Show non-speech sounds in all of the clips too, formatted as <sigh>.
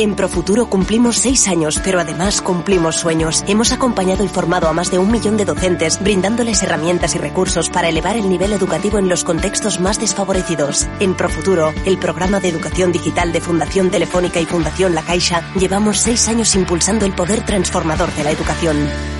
En Profuturo cumplimos seis años, pero además cumplimos sueños. Hemos acompañado y formado a más de un millón de docentes, brindándoles herramientas y recursos para elevar el nivel educativo en los contextos más desfavorecidos. En Profuturo, el programa de educación digital de Fundación Telefónica y Fundación La Caixa, llevamos seis años impulsando el poder transformador de la educación.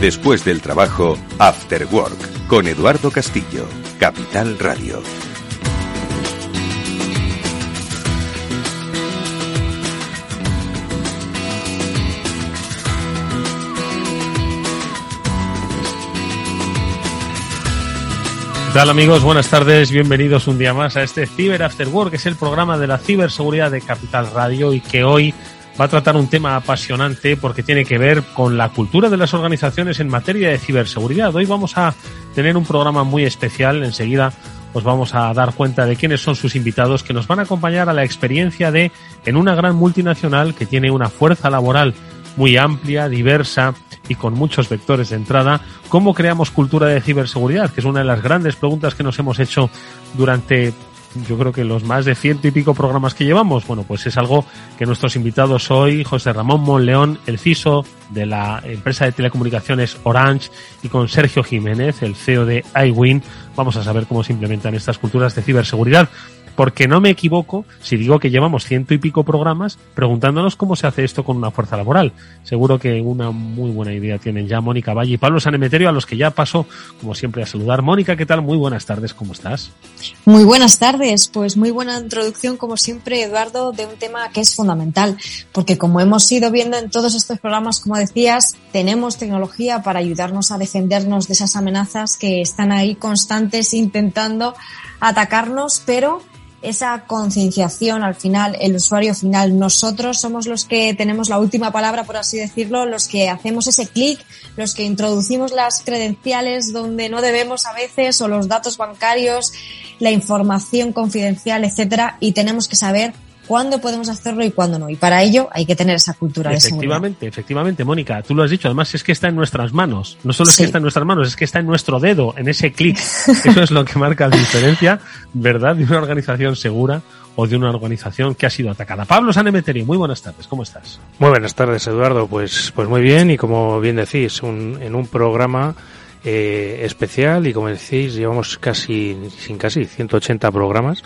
Después del trabajo, After Work, con Eduardo Castillo, Capital Radio. ¿Qué tal amigos? Buenas tardes, bienvenidos un día más a este Cyber After Work, que es el programa de la ciberseguridad de Capital Radio y que hoy va a tratar un tema apasionante porque tiene que ver con la cultura de las organizaciones en materia de ciberseguridad. Hoy vamos a tener un programa muy especial. Enseguida os vamos a dar cuenta de quiénes son sus invitados que nos van a acompañar a la experiencia de, en una gran multinacional que tiene una fuerza laboral muy amplia, diversa y con muchos vectores de entrada, cómo creamos cultura de ciberseguridad, que es una de las grandes preguntas que nos hemos hecho durante yo creo que los más de ciento y pico programas que llevamos, bueno, pues es algo que nuestros invitados hoy, José Ramón Monleón, el CISO de la empresa de telecomunicaciones Orange, y con Sergio Jiménez, el CEO de iWin, vamos a saber cómo se implementan estas culturas de ciberseguridad porque no me equivoco si digo que llevamos ciento y pico programas preguntándonos cómo se hace esto con una fuerza laboral. Seguro que una muy buena idea tienen ya Mónica Valle y Pablo Sanemeterio, a los que ya paso, como siempre, a saludar. Mónica, ¿qué tal? Muy buenas tardes, ¿cómo estás? Muy buenas tardes, pues muy buena introducción, como siempre, Eduardo, de un tema que es fundamental, porque como hemos ido viendo en todos estos programas, como decías, tenemos tecnología para ayudarnos a defendernos de esas amenazas que están ahí constantes intentando atacarnos, pero esa concienciación al final, el usuario final, nosotros somos los que tenemos la última palabra, por así decirlo, los que hacemos ese clic, los que introducimos las credenciales donde no debemos a veces o los datos bancarios, la información confidencial, etcétera, y tenemos que saber cuándo podemos hacerlo y cuándo no. Y para ello hay que tener esa cultura de seguridad. Efectivamente, efectivamente, Mónica, tú lo has dicho, además es que está en nuestras manos. No solo es que está en nuestras manos, es que está en nuestro dedo, en ese clic. <laughs> Eso es lo que marca la diferencia, ¿verdad? De una organización segura o de una organización que ha sido atacada. Pablo Sanemeterio, muy buenas tardes, ¿cómo estás? Muy buenas tardes, Eduardo. Pues, pues muy bien y como bien decís, un, en un programa eh, especial y como decís, llevamos casi, sin casi 180 programas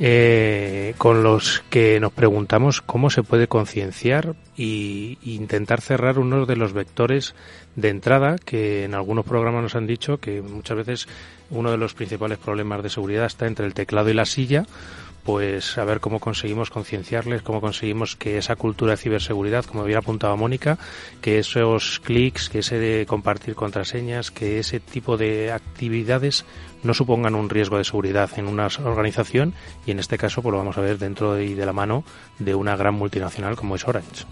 eh, con los que nos preguntamos cómo se puede concienciar e intentar cerrar uno de los vectores de entrada que en algunos programas nos han dicho que muchas veces uno de los principales problemas de seguridad está entre el teclado y la silla pues a ver cómo conseguimos concienciarles, cómo conseguimos que esa cultura de ciberseguridad, como había apuntado Mónica, que esos clics, que ese de compartir contraseñas, que ese tipo de actividades no supongan un riesgo de seguridad en una organización y en este caso pues lo vamos a ver dentro y de la mano de una gran multinacional como es Orange.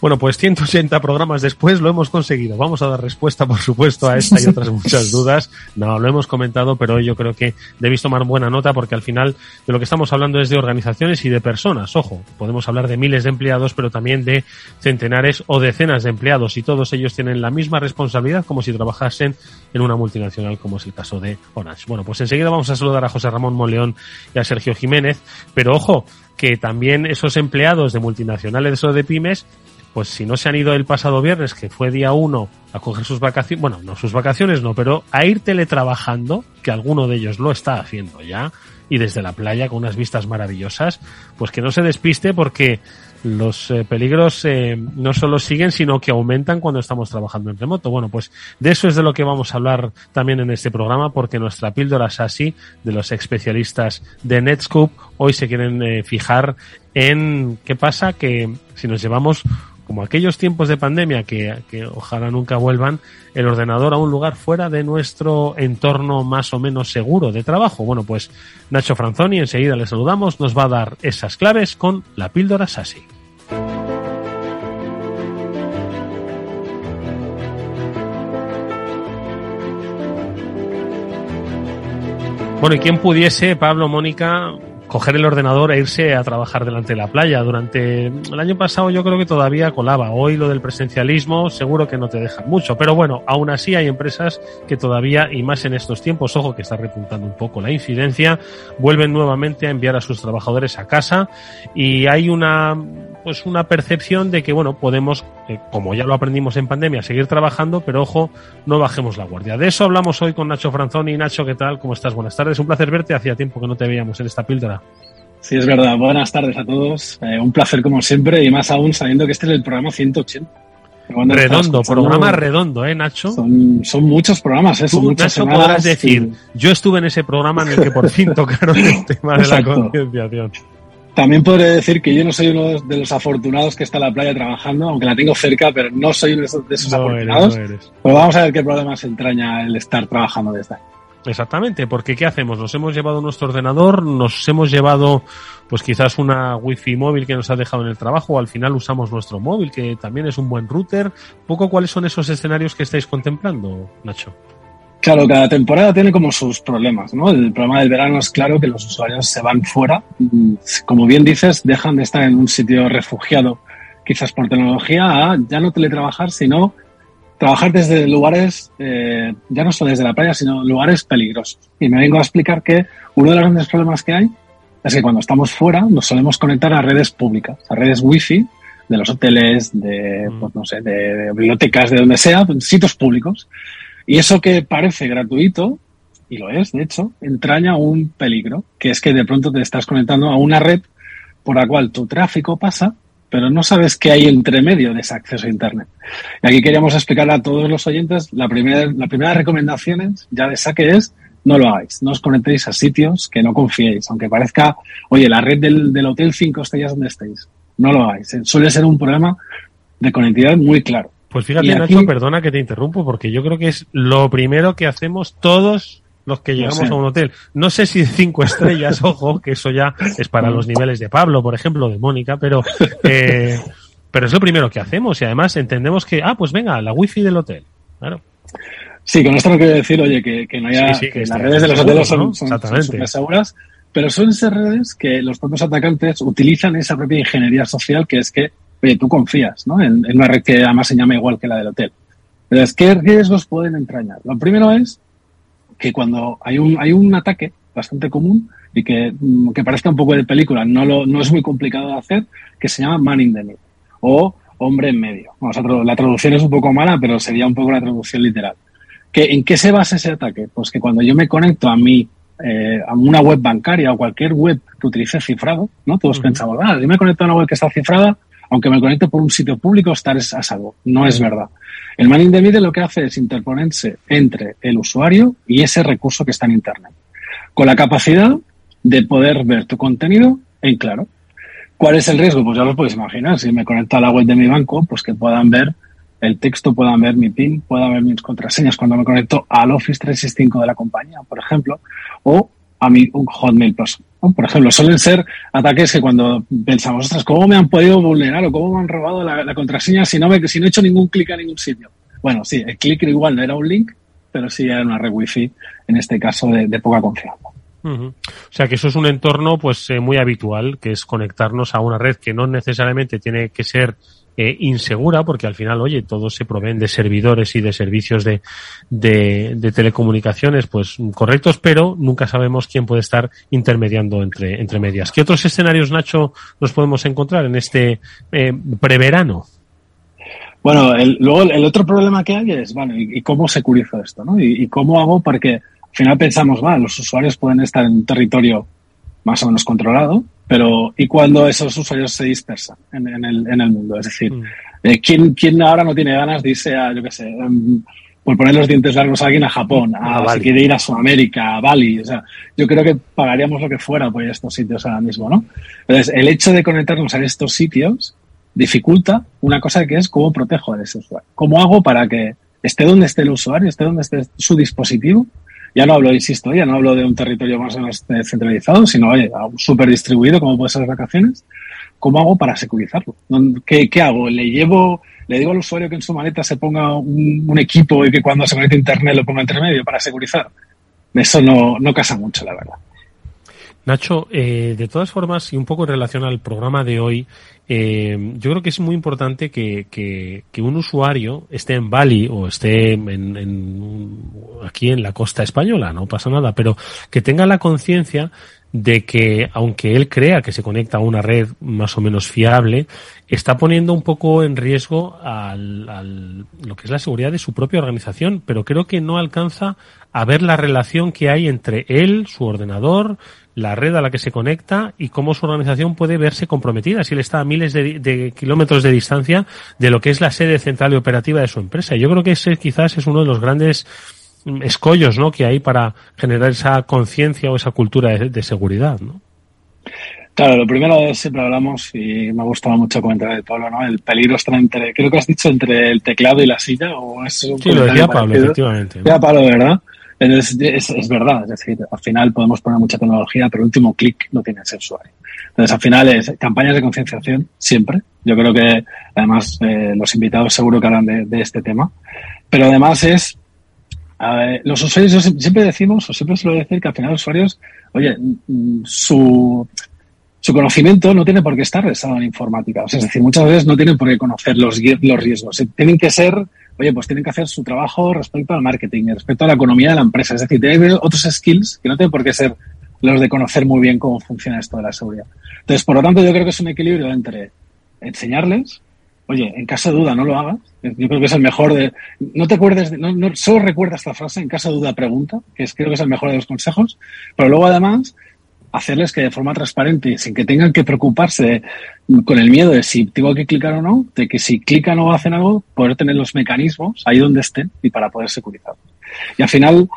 Bueno, pues 180 programas después lo hemos conseguido. Vamos a dar respuesta, por supuesto, a esta y <laughs> otras muchas dudas. No, lo hemos comentado, pero yo creo que debéis tomar buena nota porque al final de lo que estamos hablando es de organizaciones y de personas. Ojo, podemos hablar de miles de empleados, pero también de centenares o decenas de empleados y todos ellos tienen la misma responsabilidad como si trabajasen en una multinacional como es el caso de Orange. Bueno, pues enseguida vamos a saludar a José Ramón Moleón y a Sergio Jiménez, pero ojo, que también esos empleados de multinacionales o de pymes pues si no se han ido el pasado viernes, que fue día uno, a coger sus vacaciones, bueno, no sus vacaciones no, pero a ir teletrabajando, que alguno de ellos lo está haciendo ya, y desde la playa con unas vistas maravillosas, pues que no se despiste porque los eh, peligros eh, no solo siguen, sino que aumentan cuando estamos trabajando en remoto. Bueno, pues de eso es de lo que vamos a hablar también en este programa, porque nuestra píldora SASI de los especialistas de Netscope hoy se quieren eh, fijar en qué pasa que si nos llevamos como aquellos tiempos de pandemia que, que, ojalá nunca vuelvan, el ordenador a un lugar fuera de nuestro entorno más o menos seguro de trabajo. Bueno, pues Nacho Franzoni, enseguida le saludamos, nos va a dar esas claves con la píldora SASI. Bueno, y quién pudiese, Pablo, Mónica, coger el ordenador e irse a trabajar delante de la playa. Durante el año pasado yo creo que todavía colaba. Hoy lo del presencialismo seguro que no te dejan mucho. Pero bueno, aún así hay empresas que todavía, y más en estos tiempos, ojo que está repuntando un poco la incidencia, vuelven nuevamente a enviar a sus trabajadores a casa y hay una, pues una percepción de que, bueno, podemos, eh, como ya lo aprendimos en pandemia, seguir trabajando, pero ojo, no bajemos la guardia. De eso hablamos hoy con Nacho Franzoni. Nacho, ¿qué tal? ¿Cómo estás? Buenas tardes. Un placer verte. Hacía tiempo que no te veíamos en esta píldora. Sí, es verdad. Buenas tardes a todos. Eh, un placer como siempre y más aún sabiendo que este es el programa 180. Redondo, programa redondo, ¿eh, Nacho? Son, son muchos programas, ¿eh? Son Tú, muchas Nacho, podrás decir, yo estuve en ese programa en el que por <laughs> fin tocaron el tema de la concienciación. También podré decir que yo no soy uno de los afortunados que está en la playa trabajando, aunque la tengo cerca, pero no soy uno de esos, de esos No afortunados. eres, no eres. Pues vamos a ver qué problemas entraña el estar trabajando desde ahí. Exactamente, porque ¿qué hacemos? Nos hemos llevado nuestro ordenador, nos hemos llevado pues quizás una wifi móvil que nos ha dejado en el trabajo o al final usamos nuestro móvil que también es un buen router. Poco cuáles son esos escenarios que estáis contemplando, Nacho. Claro, cada temporada tiene como sus problemas, ¿no? El problema del verano es claro que los usuarios se van fuera. Mm, Como bien dices, dejan de estar en un sitio refugiado, quizás por tecnología, a ya no teletrabajar, sino trabajar desde lugares, eh, ya no solo desde la playa, sino lugares peligrosos. Y me vengo a explicar que uno de los grandes problemas que hay es que cuando estamos fuera nos solemos conectar a redes públicas, a redes wifi de los hoteles, de, pues, no sé, de, de bibliotecas, de donde sea, sitios públicos. Y eso que parece gratuito, y lo es, de hecho, entraña un peligro, que es que de pronto te estás conectando a una red por la cual tu tráfico pasa, pero no sabes qué hay entre medio de ese acceso a Internet. Y aquí queríamos explicarle a todos los oyentes, la primera, la primera recomendación ya de saque es, no lo hagáis, no os conectéis a sitios que no confiéis, aunque parezca, oye, la red del, del hotel 5 estrellas donde estéis, no lo hagáis. Eh, Suele ser un problema de conectividad muy claro. Pues fíjate, aquí- Nacho, perdona que te interrumpo, porque yo creo que es lo primero que hacemos todos los que llegamos sé. a un hotel. No sé si de cinco <laughs> estrellas, ojo, que eso ya es para los niveles de Pablo, por ejemplo, de Mónica, pero, eh, pero es lo primero que hacemos y además entendemos que, ah, pues venga, la wifi del hotel. Claro. Sí, con esto no quiero decir, oye, que, que no haya, Sí, sí, que que las redes de los seguro, hoteles son, ¿no? son, son seguras, pero suelen ser redes que los propios atacantes utilizan esa propia ingeniería social que es que, oye, tú confías, ¿no? En, en una red que además se llama igual que la del hotel. Entonces, ¿qué riesgos pueden entrañar? Lo primero es que cuando hay un, hay un ataque bastante común y que, mm, que parezca un poco de película, no, lo, no es muy complicado de hacer, que se llama man in the middle o hombre en medio. Tra- la traducción es un poco mala, pero sería un poco la traducción literal. ¿Que, ¿En qué se basa ese ataque? Pues que cuando yo me conecto a mi eh, a una web bancaria o cualquier web que utilice cifrado, ¿no? Todos pensamos, ah, yo me conecto a una web que está cifrada, aunque me conecte por un sitio público, estaré a salvo. No es verdad. El man in the middle lo que hace es interponerse entre el usuario y ese recurso que está en Internet, con la capacidad de poder ver tu contenido en claro. ¿Cuál es el riesgo? Pues ya lo podéis imaginar. Si me conecto a la web de mi banco, pues que puedan ver el texto, puedan ver mi PIN, puedan ver mis contraseñas cuando me conecto al Office 365 de la compañía, por ejemplo, o a mi un Hotmail. Por ejemplo, suelen ser ataques que cuando pensamos, ostras, ¿cómo me han podido vulnerar o cómo me han robado la, contraseña si no, me, he hecho ningún clic a ningún sitio? Bueno, sí, el clic igual no era un link, pero sí era una red wifi, en este caso de, poca confianza. O sea que eso es un entorno pues eh, muy habitual, que es conectarnos a una red que no necesariamente tiene que ser eh, insegura, porque al final, oye, todos se proveen de servidores y de servicios de, de, telecomunicaciones pues correctos, pero nunca sabemos quién puede estar intermediando entre, entre medias. ¿Qué otros escenarios, Nacho, nos podemos encontrar en este eh, preverano? Bueno, luego el otro problema que hay es, bueno, ¿y, cómo securizo esto? ¿no? ¿Y, y cómo hago? Porque al final pensamos, va, los usuarios pueden estar en un territorio más o menos controlado, pero ¿y cuando esos usuarios se dispersan en, en el, en el mundo? Es decir, Mm. eh, ¿quién, ¿quién ahora no tiene ganas de irse a, yo qué sé, em, por poner los dientes largos a alguien a Japón, a, A Bali. si quiere ir a Sudamérica, a Bali? O sea, yo creo que pagaríamos lo que fuera por estos sitios ahora mismo, ¿no? Entonces, el hecho de conectarnos a estos sitios dificulta una cosa que es cómo protejo a ese usuario. ¿Cómo hago para que esté donde esté el usuario, esté donde esté su dispositivo? Ya no hablo, insisto, ya no hablo de un territorio más o menos centralizado, sino, oye, súper distribuido, como puede ser las vacaciones. ¿Cómo hago para securizarlo? ¿Qué, ¿Qué hago? ¿Le llevo, le digo al usuario que en su maleta se ponga un, equipo y que cuando se conecte a internet lo ponga entre medio para securizar? Eso no, no casa mucho, la verdad. Nacho, eh, de todas formas, y un poco en relación al programa de hoy, eh, yo creo que es muy importante que, que, que, un usuario esté en Bali o esté en, en, aquí en la costa española, no pasa nada, pero que tenga la conciencia de que aunque él crea que se conecta a una red más o menos fiable, está poniendo un poco en riesgo al, al, lo que es la seguridad de su propia organización, pero creo que no alcanza a ver la relación que hay entre él, su ordenador, la red a la que se conecta y cómo su organización puede verse comprometida si él está a miles de, de, kilómetros de distancia de lo que es la sede central y operativa de su empresa. Yo creo que ese quizás es uno de los grandes escollos ¿no? que hay para generar esa conciencia o esa cultura de, de, seguridad. ¿no? Claro, lo primero es, siempre hablamos, y me ha gustado mucho comentar el Pablo, ¿no? El peligro está entre, creo que has dicho entre el teclado y la silla, o es un Sí, lo decía Pablo, efectivamente. Decía Pablo, ¿verdad? Es, es, verdad, es decir, al final podemos poner mucha tecnología, pero el último clic no tiene ese usuario. Entonces, al final es campañas de concienciación, siempre. Yo creo que, además, eh, los invitados seguro que hablan de, este tema. Pero además es Ver, los usuarios, siempre decimos, o siempre suelo decir que al final los usuarios, oye, mm, su, su conocimiento no tiene por qué estar rezado en informática. O sea, es decir, muchas veces no tienen por qué conocer los, los riesgos. Tienen que ser, oye, pues tienen que hacer su trabajo respecto al marketing, respecto a la economía de la empresa. Es decir, tienen otros skills que no tienen por qué ser los de conocer muy bien cómo funciona esto de la seguridad. Entonces, por lo tanto, yo creo que es un equilibrio entre enseñarles, oye, en caso de duda no lo hagas. Yo creo que es el mejor de. No te acuerdes, de, no, no, solo recuerda esta frase, en caso de duda pregunta, que es, creo que es el mejor de los consejos, pero luego además hacerles que de forma transparente, sin que tengan que preocuparse con el miedo de si tengo que clicar o no, de que si clican o hacen algo, poder tener los mecanismos ahí donde estén y para poder securizar. Y al final,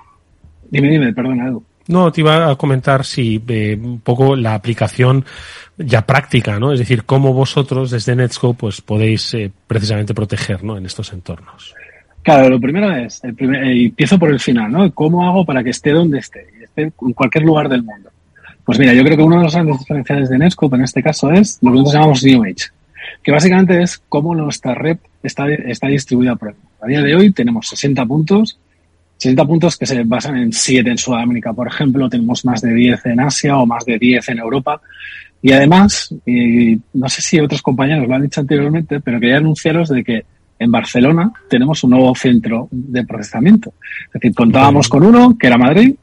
dime, dime, perdona, Edu. No, te iba a comentar si eh, un poco la aplicación ya práctica, ¿no? Es decir, cómo vosotros desde Netscope pues podéis eh, precisamente proteger, ¿no? En estos entornos. Claro, lo primero es, el primer, eh, empiezo por el final, ¿no? ¿Cómo hago para que esté donde esté? Esté en cualquier lugar del mundo. Pues mira, yo creo que uno de los grandes diferenciales de Netscope en este caso es lo que nosotros llamamos New Age, que nosotros es cómo nuestra red está, está distribuida por el mundo. A día de hoy tenemos 60 puntos 60 puntos que se basan en 7 en Sudamérica, por ejemplo, tenemos más de 10 en Asia o más de 10 en Europa. Y además, y no sé si otros compañeros lo han dicho anteriormente, pero quería anunciaros de que en Barcelona tenemos un nuevo centro de procesamiento. Es decir, contábamos con uno, que era Madrid,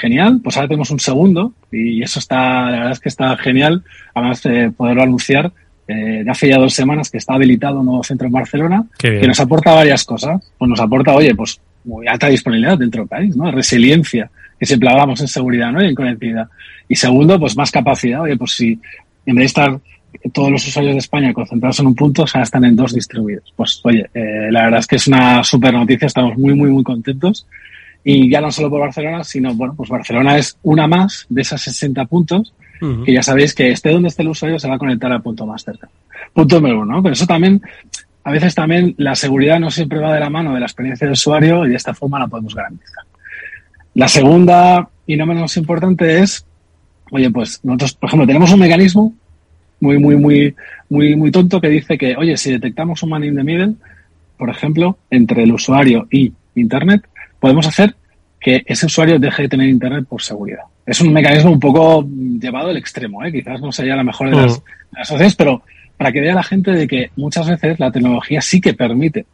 genial, pues ahora tenemos un segundo y eso está, la verdad es que está genial, además de poderlo anunciar. Eh, hace ya dos semanas que está habilitado un nuevo centro en Barcelona que nos aporta varias cosas. Pues nos aporta, oye, pues muy alta disponibilidad dentro del país, ¿no? Resiliencia, que siempre hablamos en seguridad, ¿no? Y en conectividad. Y segundo, pues más capacidad. Oye, pues si en vez de estar todos los usuarios de España concentrados en un punto, o sea, están en dos distribuidos. Pues oye, eh, la verdad es que es una super noticia, estamos muy, muy, muy contentos. Y ya no solo por Barcelona, sino, bueno, pues Barcelona es una más de esas 60 puntos, uh -huh. que ya sabéis que esté donde esté el usuario se va a conectar al punto más cerca. Punto número uno, ¿no? Pero eso también a veces también la seguridad no siempre va de la mano de la experiencia del usuario y de esta forma la podemos garantizar. La segunda y no menos importante es, oye, pues nosotros, por ejemplo, tenemos un mecanismo muy, muy, muy, muy, muy tonto que dice que, oye, si detectamos un man in the middle, por ejemplo, entre el usuario y Internet, podemos hacer que ese usuario deje de tener Internet por seguridad. Es un mecanismo un poco llevado al extremo, ¿eh? quizás no sería la mejor de las, de las opciones, pero para que vea la gente de que muchas veces la tecnología sí que permite,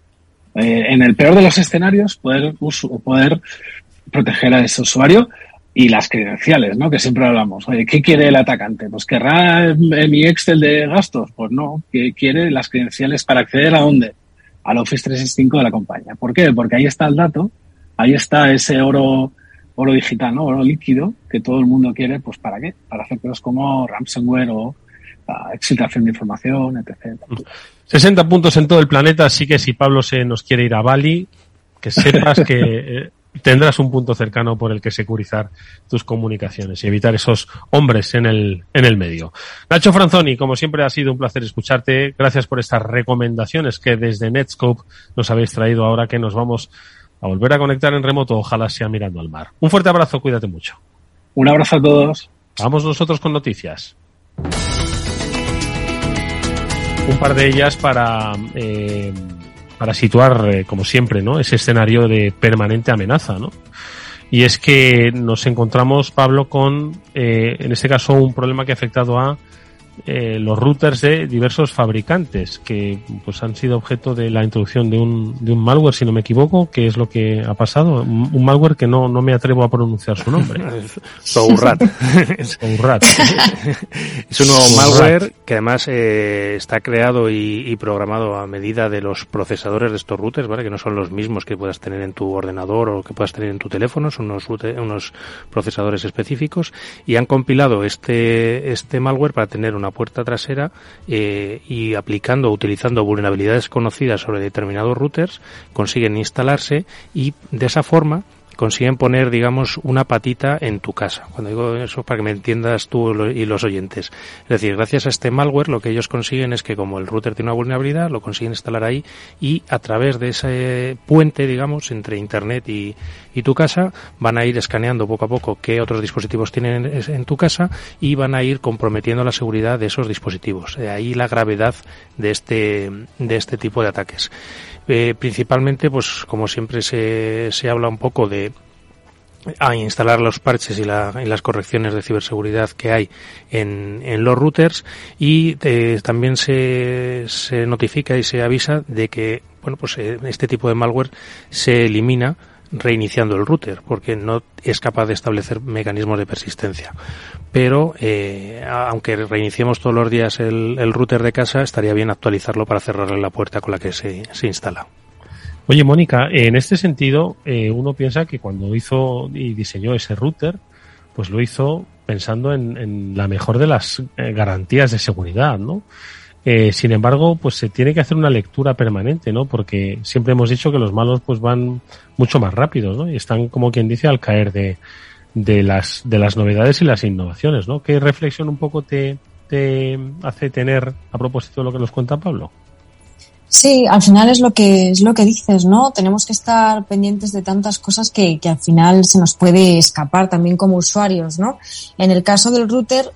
eh, en el peor de los escenarios, poder, uso, poder proteger a ese usuario y las credenciales, ¿no? Que siempre hablamos. Oye, ¿qué quiere el atacante? Pues querrá mi Excel de gastos. Pues no, que quiere las credenciales para acceder a dónde? Al Office 365 de la compañía. ¿Por qué? Porque ahí está el dato, ahí está ese oro, oro digital, ¿no? Oro líquido que todo el mundo quiere, pues ¿para qué? Para hacer cosas como ransomware o exfiltración de información, etc. 60 puntos en todo el planeta, así que si Pablo se nos quiere ir a Bali, que sepas que <laughs> tendrás un punto cercano por el que securizar tus comunicaciones y evitar esos hombres en el, en el medio. Nacho Franzoni, como siempre ha sido un placer escucharte. Gracias por estas recomendaciones que desde Netscope nos habéis traído ahora que nos vamos a volver a conectar en remoto, ojalá sea mirando al mar. Un fuerte abrazo, cuídate mucho. Un abrazo a todos. Vamos nosotros con noticias. Un par de ellas para eh, para situar, eh, como siempre, ¿no? Ese escenario de permanente amenaza, ¿no? Y es que nos encontramos, Pablo, con, eh, en este caso, un problema que ha afectado a eh, los routers de diversos fabricantes que pues han sido objeto de la introducción de un, de un malware, si no me equivoco, que es lo que ha pasado. Un, malware que no, no me atrevo a pronunciar su nombre. <laughs> Sourrat. <laughs> Sourrat. <laughs> es un nuevo malware que además eh, está creado y, y, programado a medida de los procesadores de estos routers, ¿vale? Que no son los mismos que puedas tener en tu ordenador o que puedas tener en tu teléfono, son unos, unos procesadores específicos y han compilado este, este malware para tener una puerta trasera eh, y aplicando o utilizando vulnerabilidades conocidas sobre determinados routers consiguen instalarse y de esa forma consiguen poner, digamos, una patita en tu casa. Cuando digo eso, para que me entiendas tú y los oyentes. Es decir, gracias a este malware, lo que ellos consiguen es que como el router tiene una vulnerabilidad, lo consiguen instalar ahí y a través de ese puente, digamos, entre Internet y, y tu casa, van a ir escaneando poco a poco qué otros dispositivos tienen en, tu casa y van a ir comprometiendo la seguridad de esos dispositivos. De ahí la gravedad de este, de este tipo de ataques. Eh, principalmente, pues como siempre se, se habla un poco de a instalar los parches y, la, y, las correcciones de ciberseguridad que hay en, en los routers y eh, también se, se notifica y se avisa de que bueno pues eh, este tipo de malware se elimina reiniciando el router porque no es capaz de establecer mecanismos de persistencia. Pero eh, aunque reiniciemos todos los días el, el, router de casa, estaría bien actualizarlo para cerrarle la puerta con la que se, se instala. Oye, Mónica, en este sentido, eh, uno piensa que cuando hizo y diseñó ese router, pues lo hizo pensando en, en la mejor de las eh, garantías de seguridad, ¿no? Eh, sin embargo, pues se tiene que hacer una lectura permanente, ¿no? Porque siempre hemos dicho que los malos pues van mucho más rápidos, ¿no? Y están, como quien dice, al caer de, de las, de las novedades y las innovaciones, ¿no? ¿Qué reflexión un poco te, te hace tener a propósito de lo que nos cuenta Pablo? Sí, al final es lo que es lo que dices, ¿no? Tenemos que estar pendientes de tantas cosas que, que al final se nos puede escapar también como usuarios, ¿no? En el caso del router,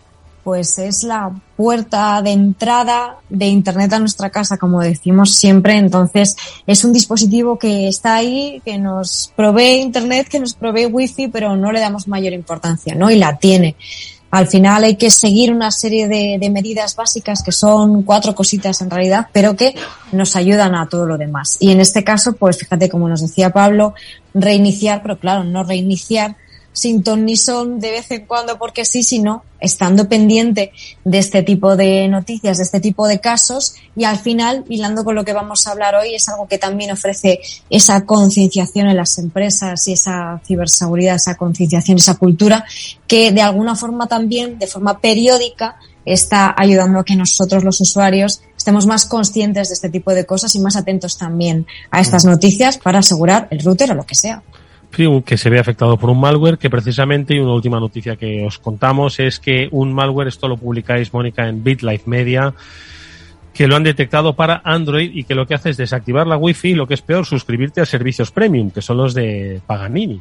pues es la puerta de entrada de Internet a nuestra casa, como decimos siempre. Entonces, es un dispositivo que está ahí, que nos provee Internet, que nos provee Wi-Fi, pero no le damos mayor importancia, ¿no? Y la tiene. Al final hay que seguir una serie de, medidas básicas que son cuatro cositas en realidad, pero que nos ayudan a todo lo demás. Y en este caso, pues fíjate, como nos decía Pablo, reiniciar, pero claro, no reiniciar sin ton ni son de vez en cuando porque sí, sino estando pendiente de este tipo de noticias, de este tipo de casos y al final, hilando con lo que vamos a hablar hoy, es algo que también ofrece esa concienciación en las empresas y esa ciberseguridad, esa concienciación, esa cultura que de alguna forma también, de forma periódica, está ayudando a que nosotros los usuarios estemos más conscientes de este tipo de cosas y más atentos también a estas noticias para asegurar el router o lo que sea que se ve afectado por un malware, que precisamente, y una última noticia que os contamos, es que un malware, esto lo publicáis, Mónica, en BitLife Media, que lo han detectado para Android y que lo que hace es desactivar la Wi-Fi y lo que es peor, suscribirte a servicios premium, que son los de Paganini.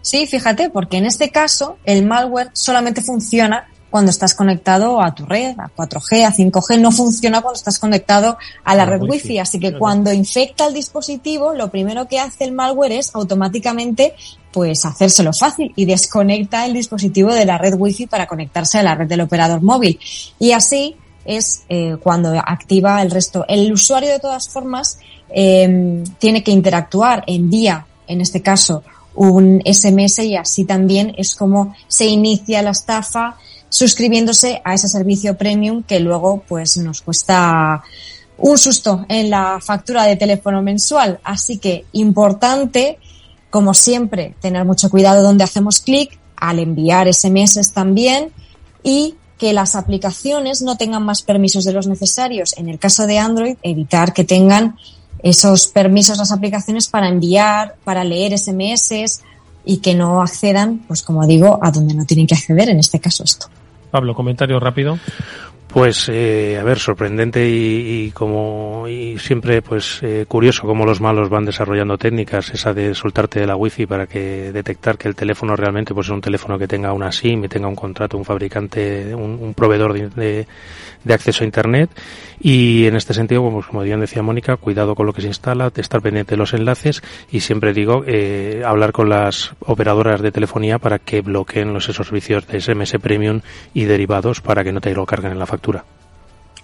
Sí, fíjate, porque en este caso el malware solamente funciona cuando estás conectado a tu red, a 4G, a 5G, no funciona cuando estás conectado a la, red Wi-Fi. Así que cuando infecta el dispositivo, lo primero que hace el malware es automáticamente pues hacérselo fácil y desconecta el dispositivo de la red Wi-Fi para conectarse a la red del operador móvil. Y así es eh, cuando activa el resto. El usuario de todas formas eh, tiene que interactuar, envía, en este caso, un SMS y así también es como se inicia la estafa suscribiéndose a ese servicio premium que luego pues nos cuesta un susto en la factura de teléfono mensual. Así que importante, como siempre, tener mucho cuidado donde hacemos clic al enviar SMS también y que las aplicaciones no tengan más permisos de los necesarios. En el caso de Android, evitar que tengan esos permisos las aplicaciones para enviar, para leer SMS y que no accedan, pues como digo, a donde no tienen que acceder, en este caso esto. Pablo, comentario rápido. Pues, eh, a ver, sorprendente y, como y siempre, pues, eh, curioso cómo los malos van desarrollando técnicas, esa de soltarte de la wifi para que detectar que el teléfono realmente, pues, es un teléfono que tenga una SIM y tenga un contrato, un fabricante, un, proveedor de, de, acceso a Internet. Y en este sentido, pues, como bien decía Mónica, cuidado con lo que se instala, estar pendiente de los enlaces y siempre digo, eh, hablar con las operadoras de telefonía para que bloqueen los esos servicios de SMS Premium y derivados para que no te lo carguen en la factura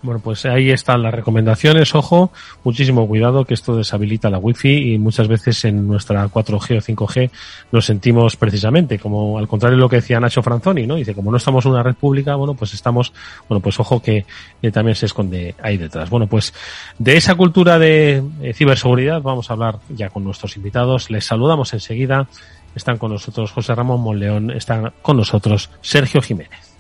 bueno, pues ahí están las recomendaciones. Ojo, muchísimo cuidado que esto deshabilita la wifi y muchas veces en nuestra 4G o 5G nos sentimos precisamente como al contrario de lo que decía Nacho Franzoni, ¿no? Dice, como no estamos en una red pública, bueno, pues estamos, bueno, pues ojo que también se esconde ahí detrás. Bueno, pues de esa cultura de ciberseguridad vamos a hablar ya con nuestros invitados. Les saludamos enseguida. Están con nosotros José Ramón Monleón, están con nosotros Sergio Jiménez.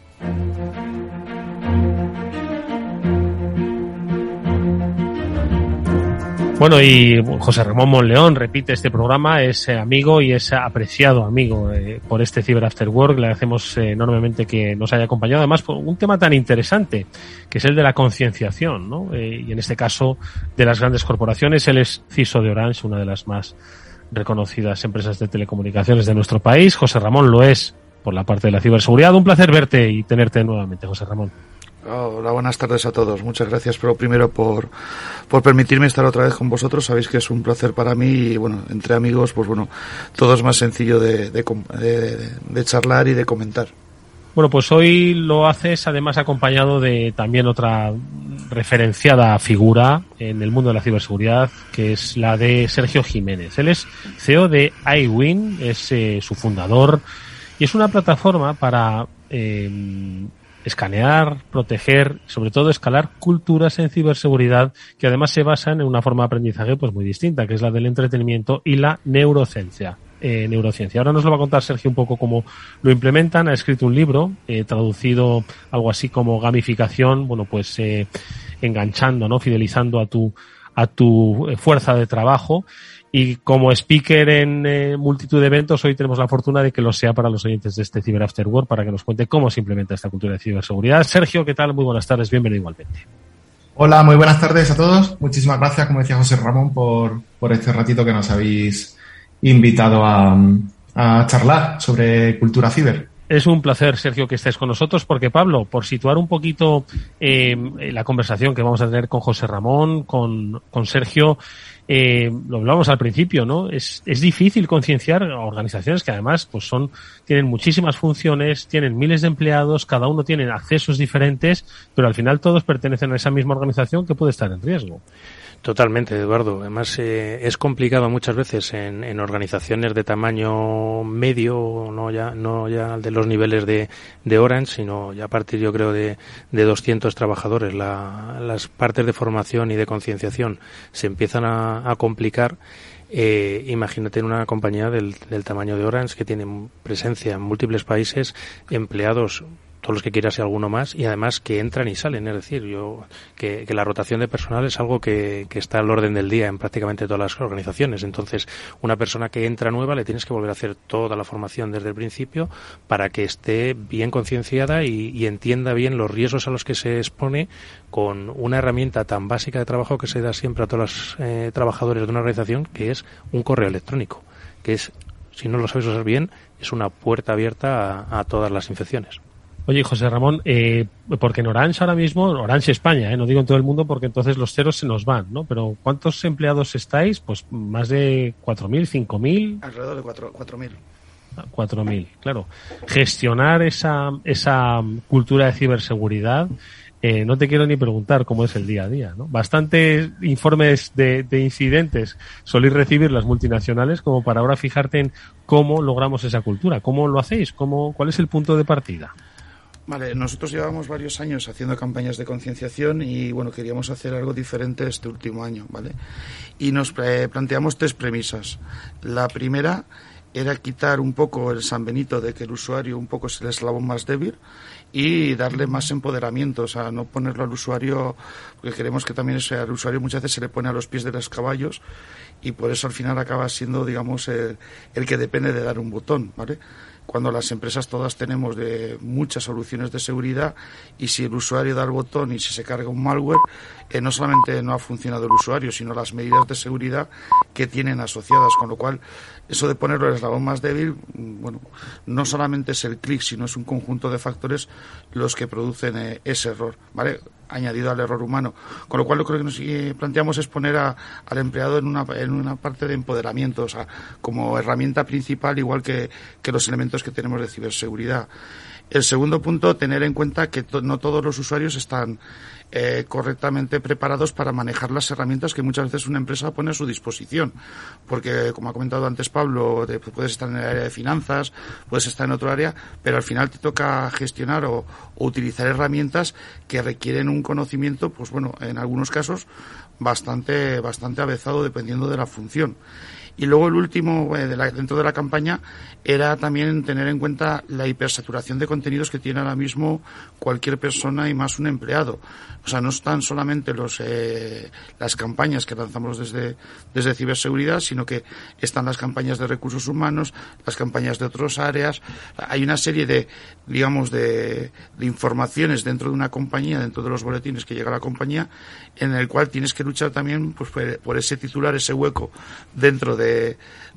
Bueno, y José Ramón Monleón repite este programa, es eh, amigo y es apreciado amigo eh, por este Cyber After Work. Le agradecemos eh, enormemente que nos haya acompañado, además por un tema tan interesante, que es el de la concienciación, ¿no? y en este caso de las grandes corporaciones. Él es CISO de Orange, una de las más reconocidas empresas de telecomunicaciones de nuestro país. José Ramón lo es por la parte de la ciberseguridad. Un placer verte y tenerte nuevamente, José Ramón. Hola, buenas tardes a todos. Muchas gracias, pero primero por, por permitirme estar otra vez con vosotros. Sabéis que es un placer para mí y, bueno, entre amigos, pues bueno, todo es más sencillo de, de, charlar y de comentar. Bueno, pues hoy lo haces además acompañado de también otra referenciada figura en el mundo de la ciberseguridad, que es la de Sergio Jiménez. Él es CEO de iWin, es eh, su fundador y es una plataforma para eh, escanear, proteger, sobre todo escalar culturas en ciberseguridad que además se basan en una forma de aprendizaje pues muy distinta, que es la del entretenimiento y la neurociencia. Eh, neurociencia. Ahora nos lo va a contar Sergio un poco cómo lo implementan. Ha escrito un libro eh, traducido algo así como gamificación, bueno, pues eh, enganchando, ¿no? Fidelizando a tu a tu eh, fuerza de trabajo y como speaker en eh, multitud de eventos, hoy tenemos la fortuna de que lo sea para los oyentes de este Cyber After Work para que nos cuente cómo se implementa esta cultura de ciberseguridad. Sergio, ¿qué tal? Muy buenas tardes, bienvenido igualmente. Hola, muy buenas tardes a todos. Muchísimas gracias, como decía José Ramón, por, por este ratito que nos habéis invitado a, a charlar sobre cultura ciber. Es un placer, Sergio, que estés con nosotros, porque Pablo, por situar un poquito eh, la conversación que vamos a tener con José Ramón, con, con Sergio, eh, lo hablábamos al principio, ¿no? Es, es difícil concienciar a organizaciones que además pues son, tienen muchísimas funciones, tienen miles de empleados, cada uno tiene accesos diferentes, pero al final todos pertenecen a esa misma organización que puede estar en riesgo. Totalmente, Eduardo. Además, eh, es complicado muchas veces en, en, organizaciones de tamaño medio, no ya, no ya de los niveles de, de Orange, sino ya a partir, yo creo, de, de 200 trabajadores. La, las partes de formación y de concienciación se empiezan a, a complicar. Eh, imagínate en una compañía del, del, tamaño de Orange que tiene presencia en múltiples países, empleados todos los que quieras y alguno más, y además que entran y salen. Es decir, yo que, la rotación de personal es algo que, está al orden del día en prácticamente todas las organizaciones. Entonces, una persona que entra nueva le tienes que volver a hacer toda la formación desde el principio para que esté bien concienciada y, entienda bien los riesgos a los que se expone con una herramienta tan básica de trabajo que se da siempre a todos los eh, trabajadores de una organización, que es un correo electrónico, que es, si no lo sabes usar bien, es una puerta abierta a todas las infecciones. Oye, José Ramón, eh, porque en Orange ahora mismo, Orange España, eh, no digo en todo el mundo porque entonces los ceros se nos van, ¿no? Pero ¿cuántos empleados estáis? Pues más de 4.000, 5.000. Alrededor de 4.000. 4.000, ah, claro. Gestionar esa, esa cultura de ciberseguridad, eh, no te quiero ni preguntar cómo es el día a día, ¿no? Bastantes informes de, de incidentes soléis recibir las multinacionales como para ahora fijarte en cómo logramos esa cultura, cómo lo hacéis, cómo, cuál es el punto de partida. Vale, nosotros llevamos varios años haciendo campañas de concienciación y bueno, queríamos hacer algo diferente este último año, ¿vale? Y nos planteamos tres premisas. La primera era quitar un poco el San Benito de que el usuario un poco es el eslabón más débil y darle más empoderamiento, o sea, no ponerlo al usuario, porque queremos que también sea, al usuario muchas veces se le pone a los pies de los caballos y por eso al final acaba siendo, digamos, el, el que depende de dar un botón, ¿vale? Cuando las empresas todas tenemos de muchas soluciones de seguridad y si el usuario da el botón y si se carga un malware, eh, no solamente no ha funcionado el usuario, sino las medidas de seguridad que tienen asociadas, con lo cual eso de ponerlo en el eslabón más débil, mm, bueno, no solamente es el clic, sino es un conjunto de factores los que producen eh, ese error, ¿vale? Añadido al error humano. Con lo cual, lo que nos planteamos es poner a, al empleado en una, en una parte de empoderamiento, o sea, como herramienta principal, igual que, que los elementos que tenemos de ciberseguridad. El segundo punto, tener en cuenta que no todos los usuarios están eh, correctamente preparados para manejar las herramientas que muchas veces una empresa pone a su disposición. Porque, como ha comentado antes Pablo, puedes estar en el área de finanzas, puedes estar en otro área, pero al final te toca gestionar o, o utilizar herramientas que requieren un conocimiento, pues bueno, en algunos casos bastante, bastante avezado dependiendo de la función. Y luego el último, eh, dentro de la campaña, era también tener en cuenta la hipersaturación de contenidos que tiene ahora mismo cualquier persona y más un empleado. O sea, no están solamente los, eh, las campañas que lanzamos desde, desde ciberseguridad, sino que están las campañas de recursos humanos, las campañas de otras áreas. Hay una serie de, digamos, de, informaciones dentro de una compañía, dentro de los boletines que llega a la compañía, en el cual tienes que luchar también pues, por ese titular, ese hueco dentro de,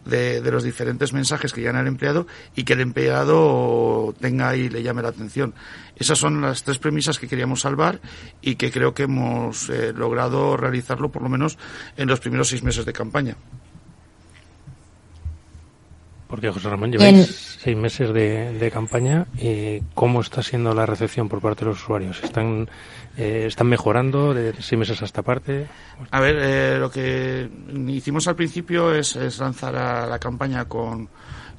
de, los diferentes mensajes que llegan al empleado y que el empleado tenga y le llame la atención. Esas son las tres premisas que queríamos salvar y que creo que hemos eh, logrado realizarlo por lo menos en los primeros seis meses de campaña. Porque José Ramón, lleváis seis meses de, campaña. y ¿Cómo está siendo la recepción por parte de los usuarios? ¿Están, eh, ¿están mejorando de seis meses a esta parte? A ver, eh, lo que hicimos al principio es, lanzar a la campaña con,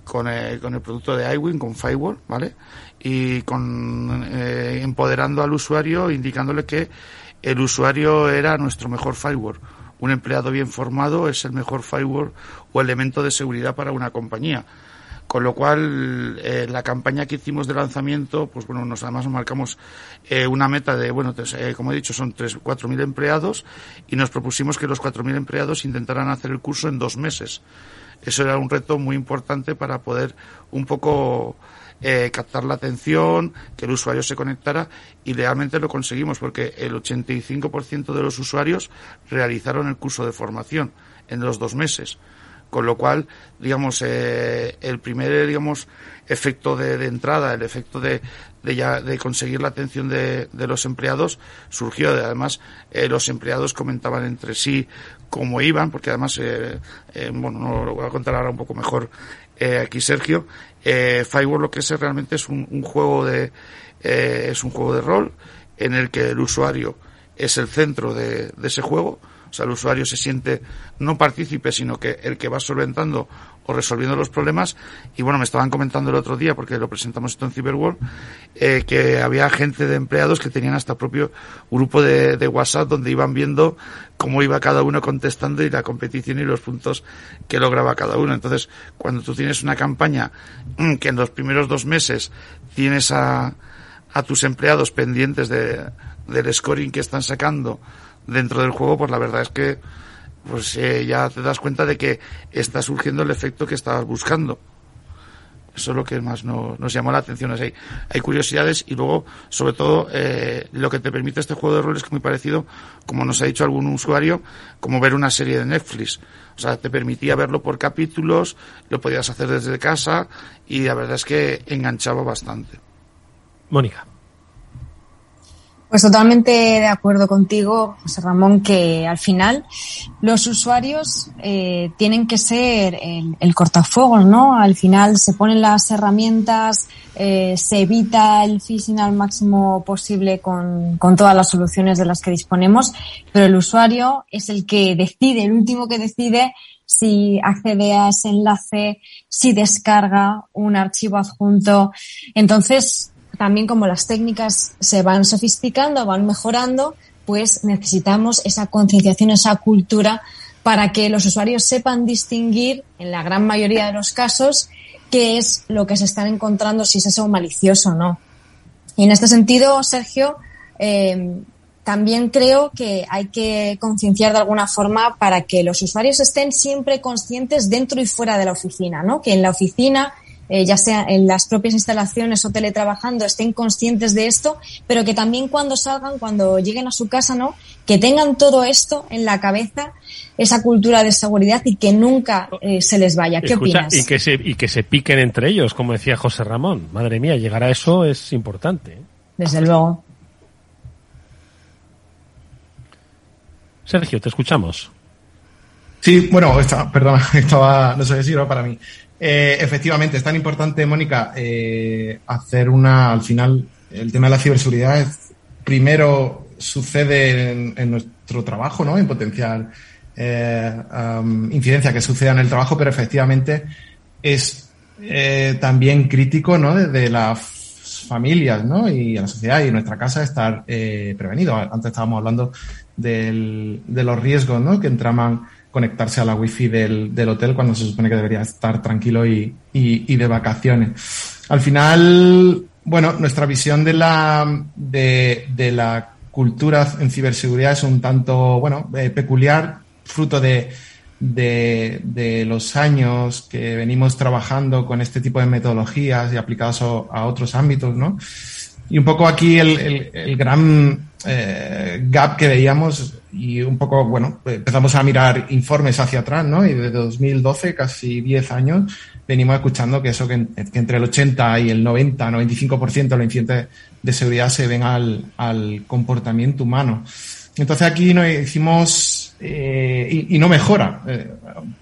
con, el, con el producto de iWin, con Firewall, ¿vale? Y con eh, empoderando al usuario, indicándole que el usuario era nuestro mejor firewall un empleado bien formado es el mejor firewall o elemento de seguridad para una compañía. Con lo cual, eh, la campaña que hicimos de lanzamiento, pues bueno, nos además marcamos eh, una meta de, bueno, eh, como he dicho, son tres, cuatro mil empleados y nos propusimos que los cuatro mil empleados intentaran hacer el curso en dos meses. Eso era un reto muy importante para poder un poco eh, captar la atención, que el usuario se conectara y realmente lo conseguimos porque el 85% de los usuarios realizaron el curso de formación en los dos meses. Con lo cual, digamos, eh, el primer, digamos, efecto de, entrada, el efecto de, de, ya, de conseguir la atención de, de los empleados surgió. Además, eh, los empleados comentaban entre sí cómo iban, porque además, eh, eh, bueno, no lo voy a contar ahora un poco mejor eh, aquí Sergio, eh, Firewall lo que es realmente es un, juego de eh, es un juego de rol en el que el usuario es el centro de, ese juego. O sea, el usuario se siente no partícipe, sino que el que va solventando o resolviendo los problemas. Y bueno, me estaban comentando el otro día, porque lo presentamos esto en Cyberworld, eh, que había gente de empleados que tenían hasta propio grupo de, de, WhatsApp donde iban viendo cómo iba cada uno contestando y la competición y los puntos que lograba cada uno. Entonces, cuando tú tienes una campaña mm, que en los primeros dos meses tienes a, a tus empleados pendientes de, del scoring que están sacando dentro del juego, pues la verdad es que pues eh, ya te das cuenta de que está surgiendo el efecto que estabas buscando. Eso es lo que más nos llamó la atención. hay, hay curiosidades y luego, sobre todo, eh, lo que te permite este juego de que es muy parecido, como nos ha dicho algún usuario, como ver una serie de Netflix. O sea, te permitía verlo por capítulos, lo podías hacer desde casa y la verdad es que enganchaba bastante. Mónica. Pues totalmente de acuerdo contigo, José Ramón, que al final los usuarios eh, tienen que ser el, el, cortafuegos, ¿no? Al final se ponen las herramientas, eh, se evita el phishing al máximo posible con, con todas las soluciones de las que disponemos, pero el usuario es el que decide, el último que decide si accede a ese enlace, si descarga un archivo adjunto. Entonces, también como las técnicas se van sofisticando, van mejorando, pues necesitamos esa concienciación, esa cultura para que los usuarios sepan distinguir, en la gran mayoría de los casos, qué es lo que se están encontrando, si es eso malicioso o no. Y en este sentido, Sergio, eh, también creo que hay que concienciar de alguna forma para que los usuarios estén siempre conscientes dentro y fuera de la oficina, ¿no? Que en la oficina eh, ya sea en las propias instalaciones o teletrabajando, estén conscientes de esto, pero que también cuando salgan, cuando lleguen a su casa, ¿no? Que tengan todo esto en la cabeza, esa cultura de seguridad y que nunca eh, se les vaya. ¿Qué opinas? Y que, se, y que se piquen entre ellos, como decía José Ramón. Madre mía, llegar a eso es importante. ¿eh? Desde luego. Sergio, te escuchamos. Sí, bueno, esta, perdón, <laughs> estaba, no sé si era para mí. Eh, efectivamente, es tan importante, Mónica, eh, hacer una, al final, el tema de la ciberseguridad es, primero sucede en, nuestro trabajo, ¿no? En potencial eh, incidencia que suceda en el trabajo, pero efectivamente es eh, también crítico, ¿no? Desde las familias, ¿no? Y a la sociedad y en nuestra casa estar eh, prevenido. Antes estábamos hablando del, de los riesgos, ¿no? Que entraman conectarse a la wifi del, del hotel cuando se supone que debería estar tranquilo y, y, de vacaciones. Al final, bueno, nuestra visión de la, de, de la cultura en ciberseguridad es un tanto, bueno, eh, peculiar, fruto de, de, los años que venimos trabajando con este tipo de metodologías y aplicados a, otros ámbitos, ¿no? Y un poco aquí el, el, el gran eh, gap que veíamos y un poco, bueno, empezamos a mirar informes hacia atrás, ¿no? Y desde 2012, casi 10 años, venimos escuchando que eso, que, entre el 80 y el 90, 95% de los incidentes de seguridad se ven al, comportamiento humano. Entonces aquí nos hicimos, eh, y, no mejora. Eh,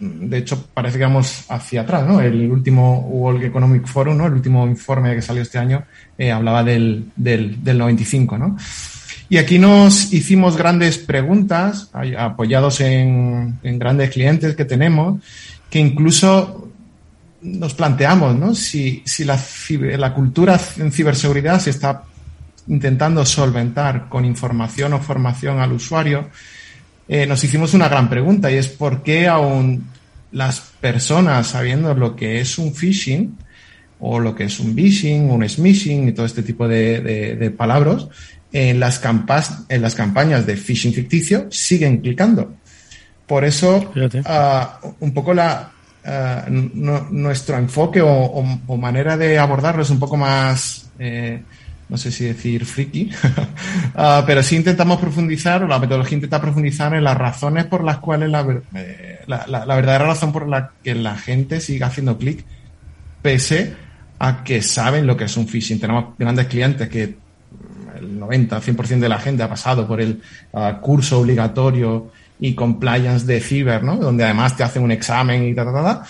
de hecho, parece que vamos hacia atrás, ¿no? El último World Economic Forum, ¿no? El último informe que salió este año, eh, hablaba del, del, del 95, ¿no? Y aquí nos hicimos grandes preguntas, apoyados en, grandes clientes que tenemos, que incluso nos planteamos, ¿no? Si, la, la cultura en ciberseguridad se está intentando solventar con información o formación al usuario, eh, nos hicimos una gran pregunta y es por qué aún las personas, sabiendo lo que es un phishing o lo que es un phishing, un smishing y todo este tipo de palabras, en las, campas, en las campañas de phishing ficticio siguen clicando. Por eso, uh, un poco la, uh, no, nuestro enfoque o, o, o, manera de abordarlo es un poco más, eh, no sé si decir friki, uh, <laughs> pero sí intentamos profundizar, o la metodología intenta profundizar en las razones por las cuales la, eh, la, verdadera razón por la que la gente siga haciendo clic, pese a que saben lo que es un phishing. Tenemos grandes clientes que el 90, 100% de la gente ha pasado por el uh, curso obligatorio y compliance de ciber, ¿no? Donde además te hacen un examen y ta, ta, ta, ta.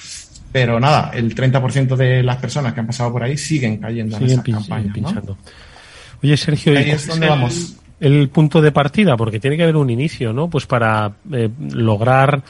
Pero nada, el 30% de las personas que han pasado por ahí siguen cayendo siguen en esa campaña. ¿no? Oye, Sergio, ahí es donde el, vamos. El punto de partida, porque tiene que haber un inicio, ¿no? Pues para eh, lograr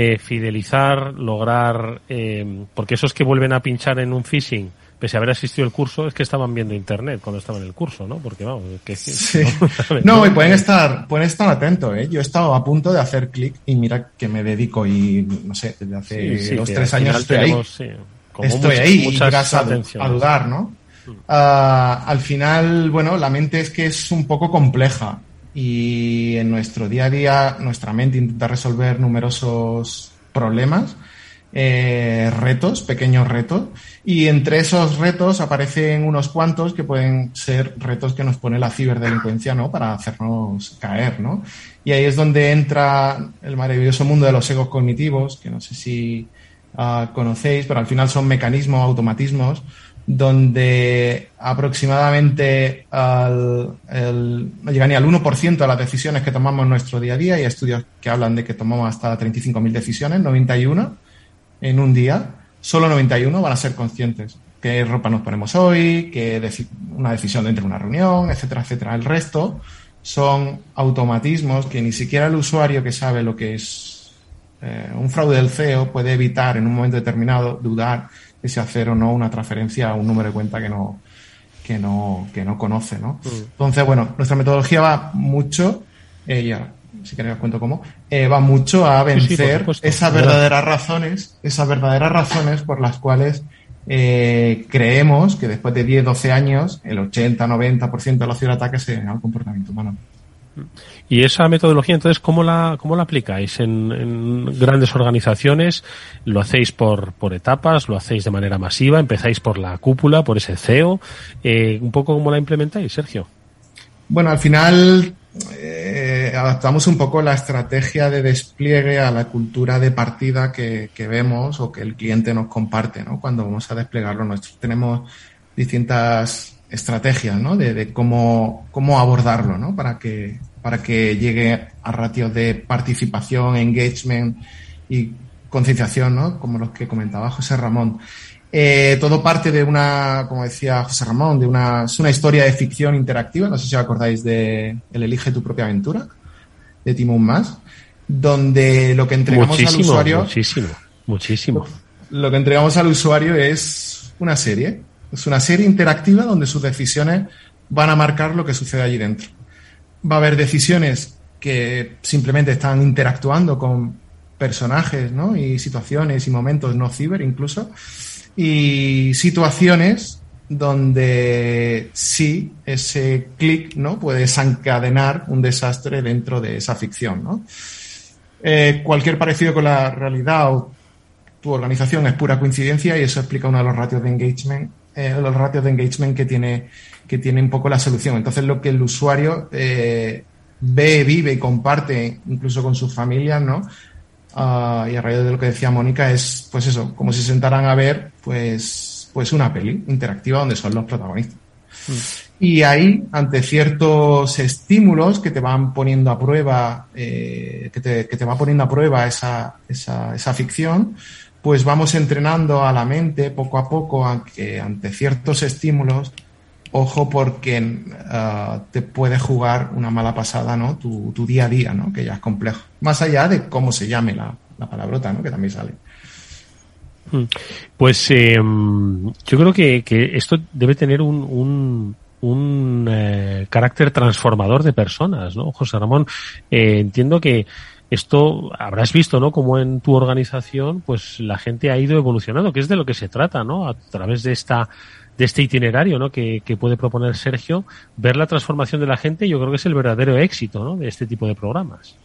eh, fidelizar, lograr, eh, porque esos que vuelven a pinchar en un phishing, pese a haber asistido el curso, es que estaban viendo internet cuando estaban en el curso, ¿no? Porque vamos, que sí. <laughs> ¿no? no, y pueden estar, pueden estar atentos, ¿eh? Yo he estado a punto de hacer clic y mira que me dedico y no sé, desde hace sí, sí, dos, tres años estoy tenemos, ahí. estoy ahí y llegas a, a, dudar, ¿no? Uh, al final, bueno, la mente es que es un poco compleja y en nuestro día a día nuestra mente intenta resolver numerosos problemas eh, retos, pequeños retos, y entre esos retos aparecen unos cuantos que pueden ser retos que nos pone la ciberdelincuencia, ¿no? Para hacernos caer, ¿no? Y ahí es donde entra el maravilloso mundo de los egos cognitivos, que no sé si uh, conocéis, pero al final son mecanismos, automatismos, donde aproximadamente al, el, no llega ni al 1% de las decisiones que tomamos en nuestro día a día, hay estudios que hablan de que tomamos hasta 35.000 decisiones, 91, en un día, solo 91 van a ser conscientes. Qué ropa nos ponemos hoy, qué deci una decisión dentro de una reunión, etcétera, etcétera. El resto son automatismos que ni siquiera el usuario que sabe lo que es eh, un fraude del CEO puede evitar en un momento determinado dudar de si hacer o no una transferencia a un número de cuenta que no, que no, que no conoce, ¿no? Mm. Entonces, bueno, nuestra metodología va mucho, ella si queréis os cuento cómo, eh, va mucho a vencer esas verdaderas razones, esas verdaderas razones por las cuales eh, creemos que después de 10, 12 años, el 80-90% de los ciberataques se al comportamiento humano. Y esa metodología, entonces, ¿cómo la, cómo la aplicáis en, grandes organizaciones? ¿Lo hacéis por, por etapas? ¿Lo hacéis de manera masiva? ¿Empezáis por la cúpula, por ese CEO? Eh, ¿Un poco cómo la implementáis, Sergio? Bueno, al final eh, adaptamos un poco la estrategia de despliegue a la cultura de partida que, vemos o que el cliente nos comparte, ¿no? Cuando vamos a desplegarlo nuestro. Tenemos distintas estrategias, ¿no? De, de, cómo, cómo abordarlo, ¿no? Para que, para que llegue a ratios de participación, engagement y concienciación, ¿no? Como los que comentaba José Ramón. Eh, todo parte de una, como decía José Ramón, de una, es una historia de ficción interactiva. No sé si os acordáis de El Elige tu propia aventura, de Timon Más, donde lo que entregamos al usuario. Muchísimo, muchísimo. Lo, lo que entregamos al usuario es una serie. Es una serie interactiva donde sus decisiones van a marcar lo que sucede allí dentro. Va a haber decisiones que simplemente están interactuando con personajes, ¿no? Y situaciones y momentos no ciber incluso y situaciones donde sí ese clic no puede desencadenar un desastre dentro de esa ficción ¿no? Eh, cualquier parecido con la realidad o tu organización es pura coincidencia y eso explica uno de los ratios de engagement eh, los ratios de engagement que tiene que tiene un poco la solución. Entonces lo que el usuario eh, ve vive y comparte incluso con sus familias no Ah, y a raíz de lo que decía Mónica, es pues eso, como si se sentaran a ver pues, pues una peli interactiva donde son los protagonistas. Mm. Y ahí, ante ciertos estímulos que te van poniendo a prueba, eh, que, te, que te va poniendo a prueba esa, esa, esa ficción, pues vamos entrenando a la mente poco a poco a que ante ciertos estímulos ojo porque uh, te puede jugar una mala pasada, ¿no? Tu, tu, día a día, ¿no? Que ya es complejo. Más allá de cómo se llame la, la palabrota, ¿no? Que también sale. Hmm. Pues eh, yo creo que, que, esto debe tener un, un, un eh, carácter transformador de personas, ¿no? José Ramón, eh, entiendo que esto habrás visto, ¿no? Como en tu organización, pues la gente ha ido evolucionando, que es de lo que se trata, ¿no? A través de esta de este itinerario ¿no? que, que, puede proponer Sergio, ver la transformación de la gente, yo creo que es el verdadero éxito ¿no? de este tipo de programas.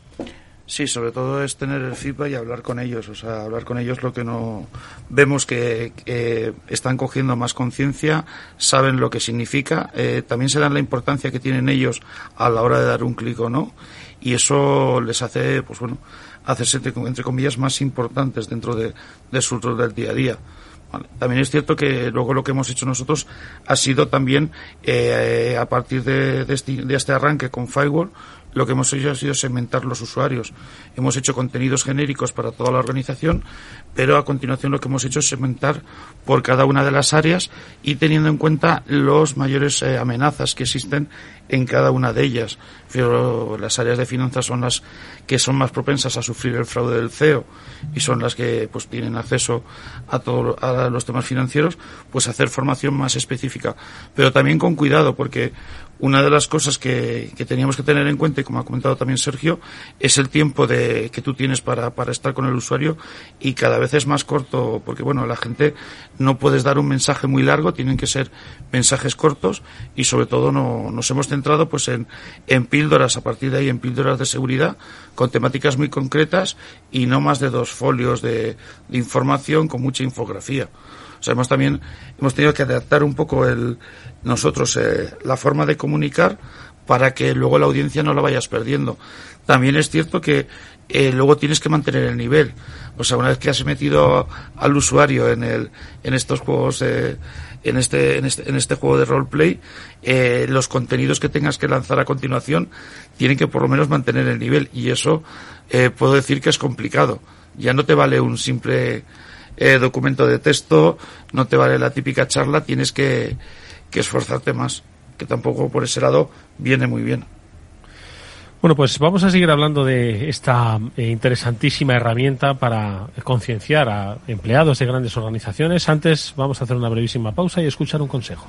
Sí, sobre todo es tener el feedback y hablar con ellos, o sea, hablar con ellos lo que no vemos que, están cogiendo más conciencia, saben lo que significa, eh, también se dan la importancia que tienen ellos a la hora de dar un clic o no, y eso les hace, pues bueno, hacerse entre comillas más importantes dentro de, su rol del día a día. También es cierto que luego lo que hemos hecho nosotros ha sido también, eh, a partir de, de, este, de, este, arranque con Firewall, lo que hemos hecho ha sido segmentar los usuarios. Hemos hecho contenidos genéricos para toda la organización, pero a continuación lo que hemos hecho es segmentar por cada una de las áreas y teniendo en cuenta los mayores eh, amenazas que existen en cada una de ellas. Pero las áreas de finanzas son las que son más propensas a sufrir el fraude del CEO y son las que pues tienen acceso a todos a los temas financieros, pues hacer formación más específica, pero también con cuidado porque una de las cosas que, que, teníamos que tener en cuenta, y como ha comentado también Sergio, es el tiempo de, que tú tienes para, para estar con el usuario y cada vez es más corto, porque bueno, la gente no puedes dar un mensaje muy largo, tienen que ser mensajes cortos y sobre todo no, nos hemos centrado pues en, en píldoras, a partir de ahí en píldoras de seguridad, con temáticas muy concretas y no más de dos folios de, de información con mucha infografía. O sea, hemos también hemos tenido que adaptar un poco el, nosotros eh, la forma de comunicar para que luego la audiencia no la vayas perdiendo. También es cierto que eh, luego tienes que mantener el nivel. O sea, una vez que has metido al usuario en el en estos juegos eh, en este, en este en este juego de roleplay, eh, los contenidos que tengas que lanzar a continuación tienen que por lo menos mantener el nivel y eso eh, puedo decir que es complicado. Ya no te vale un simple eh, documento de texto, no te vale la típica charla, tienes que, que esforzarte más, que tampoco por ese lado viene muy bien. Bueno, pues vamos a seguir hablando de esta eh, interesantísima herramienta para concienciar a empleados de grandes organizaciones. Antes vamos a hacer una brevísima pausa y escuchar un consejo.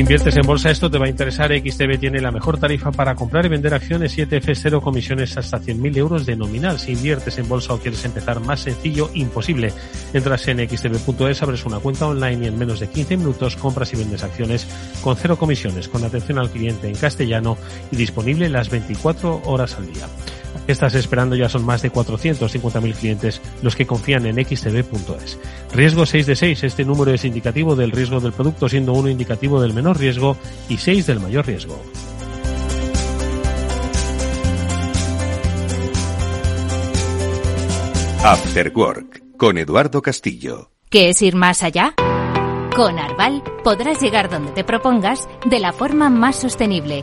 Si inviertes en bolsa, esto te va a interesar. XTB tiene la mejor tarifa para comprar y vender acciones 7F, cero comisiones hasta 100.000 euros de nominal. Si inviertes en bolsa o quieres empezar más sencillo, imposible. Entras en xtb.es, abres una cuenta online y en menos de 15 minutos compras y vendes acciones con cero comisiones, con atención al cliente en castellano y disponible las 24 horas al día. ¿Qué estás esperando? Ya son más de 450.000 clientes los que confían en xtb.es. Riesgo 6 de 6. Este número es indicativo del riesgo del producto, siendo uno indicativo del menor riesgo y 6 del mayor riesgo. After Work con Eduardo Castillo. ¿Qué es ir más allá? Con Arval podrás llegar donde te propongas de la forma más sostenible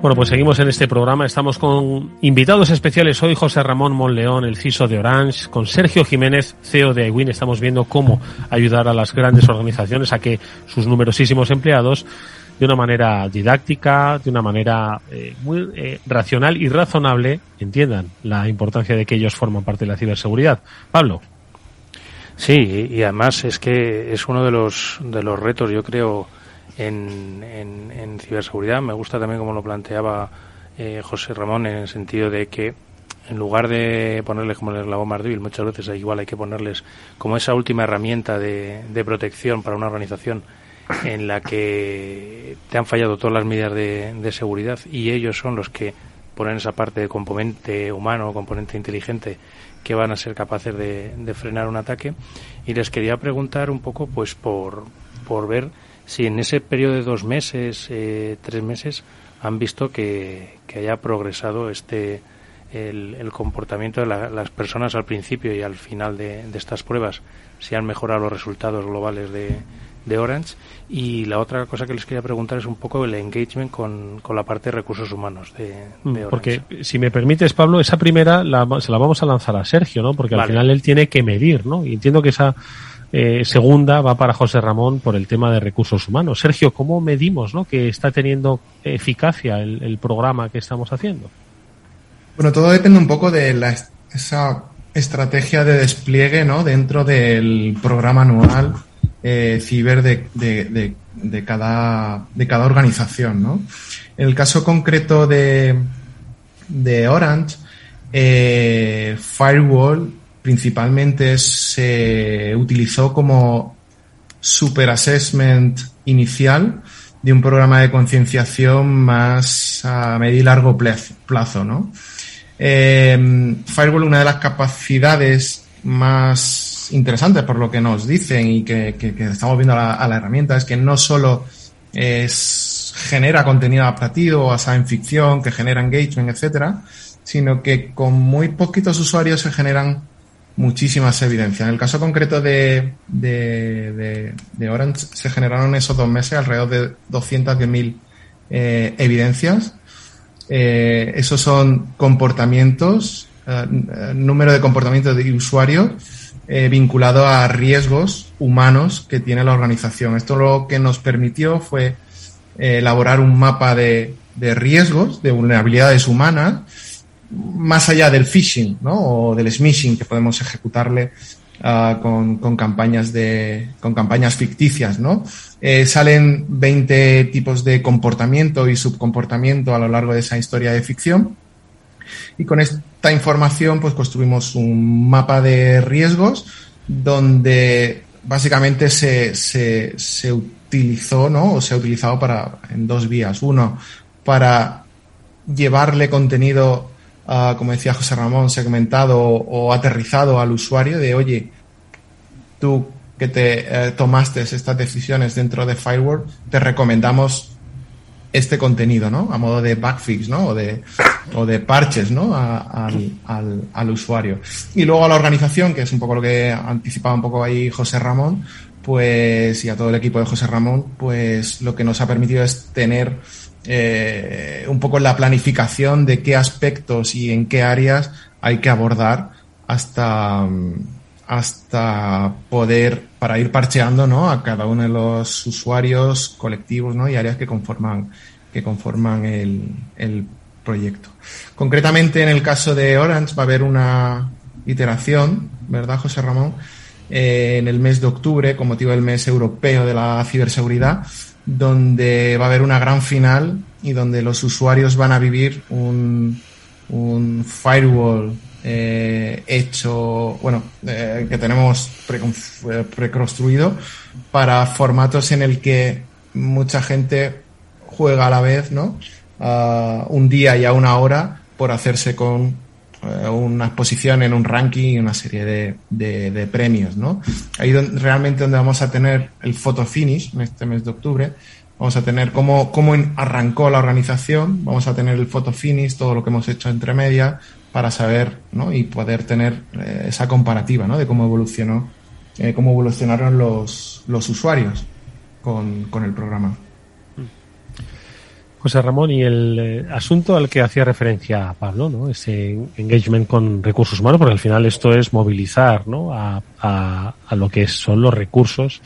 Bueno, pues seguimos en este programa. Estamos con invitados especiales hoy, José Ramón Monleón, el CISO de Orange, con Sergio Jiménez, CEO de IWIN. Estamos viendo cómo ayudar a las grandes organizaciones a que sus numerosísimos empleados, de una manera didáctica, de una manera eh, muy eh, racional y razonable, entiendan la importancia de que ellos forman parte de la ciberseguridad. Pablo. Sí, y además es que es uno de los, de los retos, yo creo, en, en, ciberseguridad. Me gusta también como lo planteaba eh, José Ramón en el sentido de que en lugar de ponerles como el eslabón más débil, muchas veces igual hay que ponerles como esa última herramienta de, de protección para una organización en la que te han fallado todas las medidas de, de, seguridad y ellos son los que ponen esa parte de componente humano, componente inteligente que van a ser capaces de, de frenar un ataque. Y les quería preguntar un poco, pues, por, por ver si en ese periodo de dos meses, eh, tres meses, han visto que, haya progresado este el, comportamiento de las personas al principio y al final de, estas pruebas, si han mejorado los resultados globales de, de Orange. Y la otra cosa que les quería preguntar es un poco el engagement con, con la parte de recursos humanos de, mm, Orange. Porque, si me permites, Pablo, esa primera la, se la vamos a lanzar a Sergio, ¿no? Porque al final él tiene que medir, ¿no? Y entiendo que esa eh, segunda va para José Ramón por el tema de recursos humanos. Sergio, ¿cómo medimos ¿no? que está teniendo eficacia el, programa que estamos haciendo? Bueno, todo depende un poco de la, esa estrategia de despliegue dentro del programa anual eh, ciber de, cada, de cada organización. En el caso concreto de, de Orange, eh, Firewall principalmente se utilizó como super assessment inicial de un programa de concienciación más a medio y largo plazo, ¿no? Em, Firewall, una de las capacidades más interesantes por lo que nos dicen y que, estamos viendo a la, herramienta es que no solo genera contenido adaptativo basado en ficción, que genera engagement, etcétera, sino que con muy poquitos usuarios se generan muchísimas evidencias. En el caso concreto de, de, Orange se generaron esos dos meses alrededor de 210.000 eh, evidencias. Eh, esos son comportamientos, eh, número de comportamientos de usuarios eh, vinculado a riesgos humanos que tiene la organización. Esto lo que nos permitió fue eh, elaborar un mapa de riesgos, de vulnerabilidades humanas, más allá del phishing o del smishing que podemos ejecutarle uh, con, campañas de con campañas ficticias eh, salen 20 tipos de comportamiento y subcomportamiento a lo largo de esa historia de ficción. Y con esta información pues construimos un mapa de riesgos donde básicamente se, se, se utilizó no o se ha utilizado para en dos vías. Uno para llevarle contenido como decía José Ramón, segmentado o, aterrizado al usuario de, oye, tú que te eh, tomaste estas decisiones dentro de Firewall, te recomendamos este contenido, ¿no? A modo de backfix, ¿no? O de, o de parches, ¿no? al, al, al, usuario. Y luego a la organización, que es un poco lo que anticipaba un poco ahí José Ramón, pues, y a todo el equipo de José Ramón, pues lo que nos ha permitido es tener eh, un poco la planificación de qué aspectos y en qué áreas hay que abordar hasta, hasta poder, para ir parcheando ¿no? a cada uno de los usuarios, colectivos ¿no? y áreas que conforman, que conforman el, el proyecto. Concretamente, en el caso de Orange va a haber una iteración, ¿verdad, José Ramón? Eh, en el mes de octubre, con motivo del mes europeo de la ciberseguridad, donde va a haber una gran final y donde los usuarios van a vivir un, un firewall eh, hecho, bueno, eh, que tenemos preconstruido para formatos en el que mucha gente juega a la vez, ¿no? un día y a una hora por hacerse con eh, una exposición en un ranking y una serie de, de, premios, ¿no? Ahí donde, realmente donde vamos a tener el photo finish en este mes de octubre, vamos a tener cómo, cómo arrancó la organización, vamos a tener el photo finish, todo lo que hemos hecho entre medias, para saber, ¿no? Y poder tener eh, esa comparativa, ¿no? De cómo evolucionó, eh, cómo evolucionaron los, los usuarios con, con el programa. José Ramón, y el eh, asunto al que hacía referencia Pablo, ¿no? Ese engagement con recursos humanos, porque al final esto es movilizar, ¿no? A, a, a lo que son los recursos,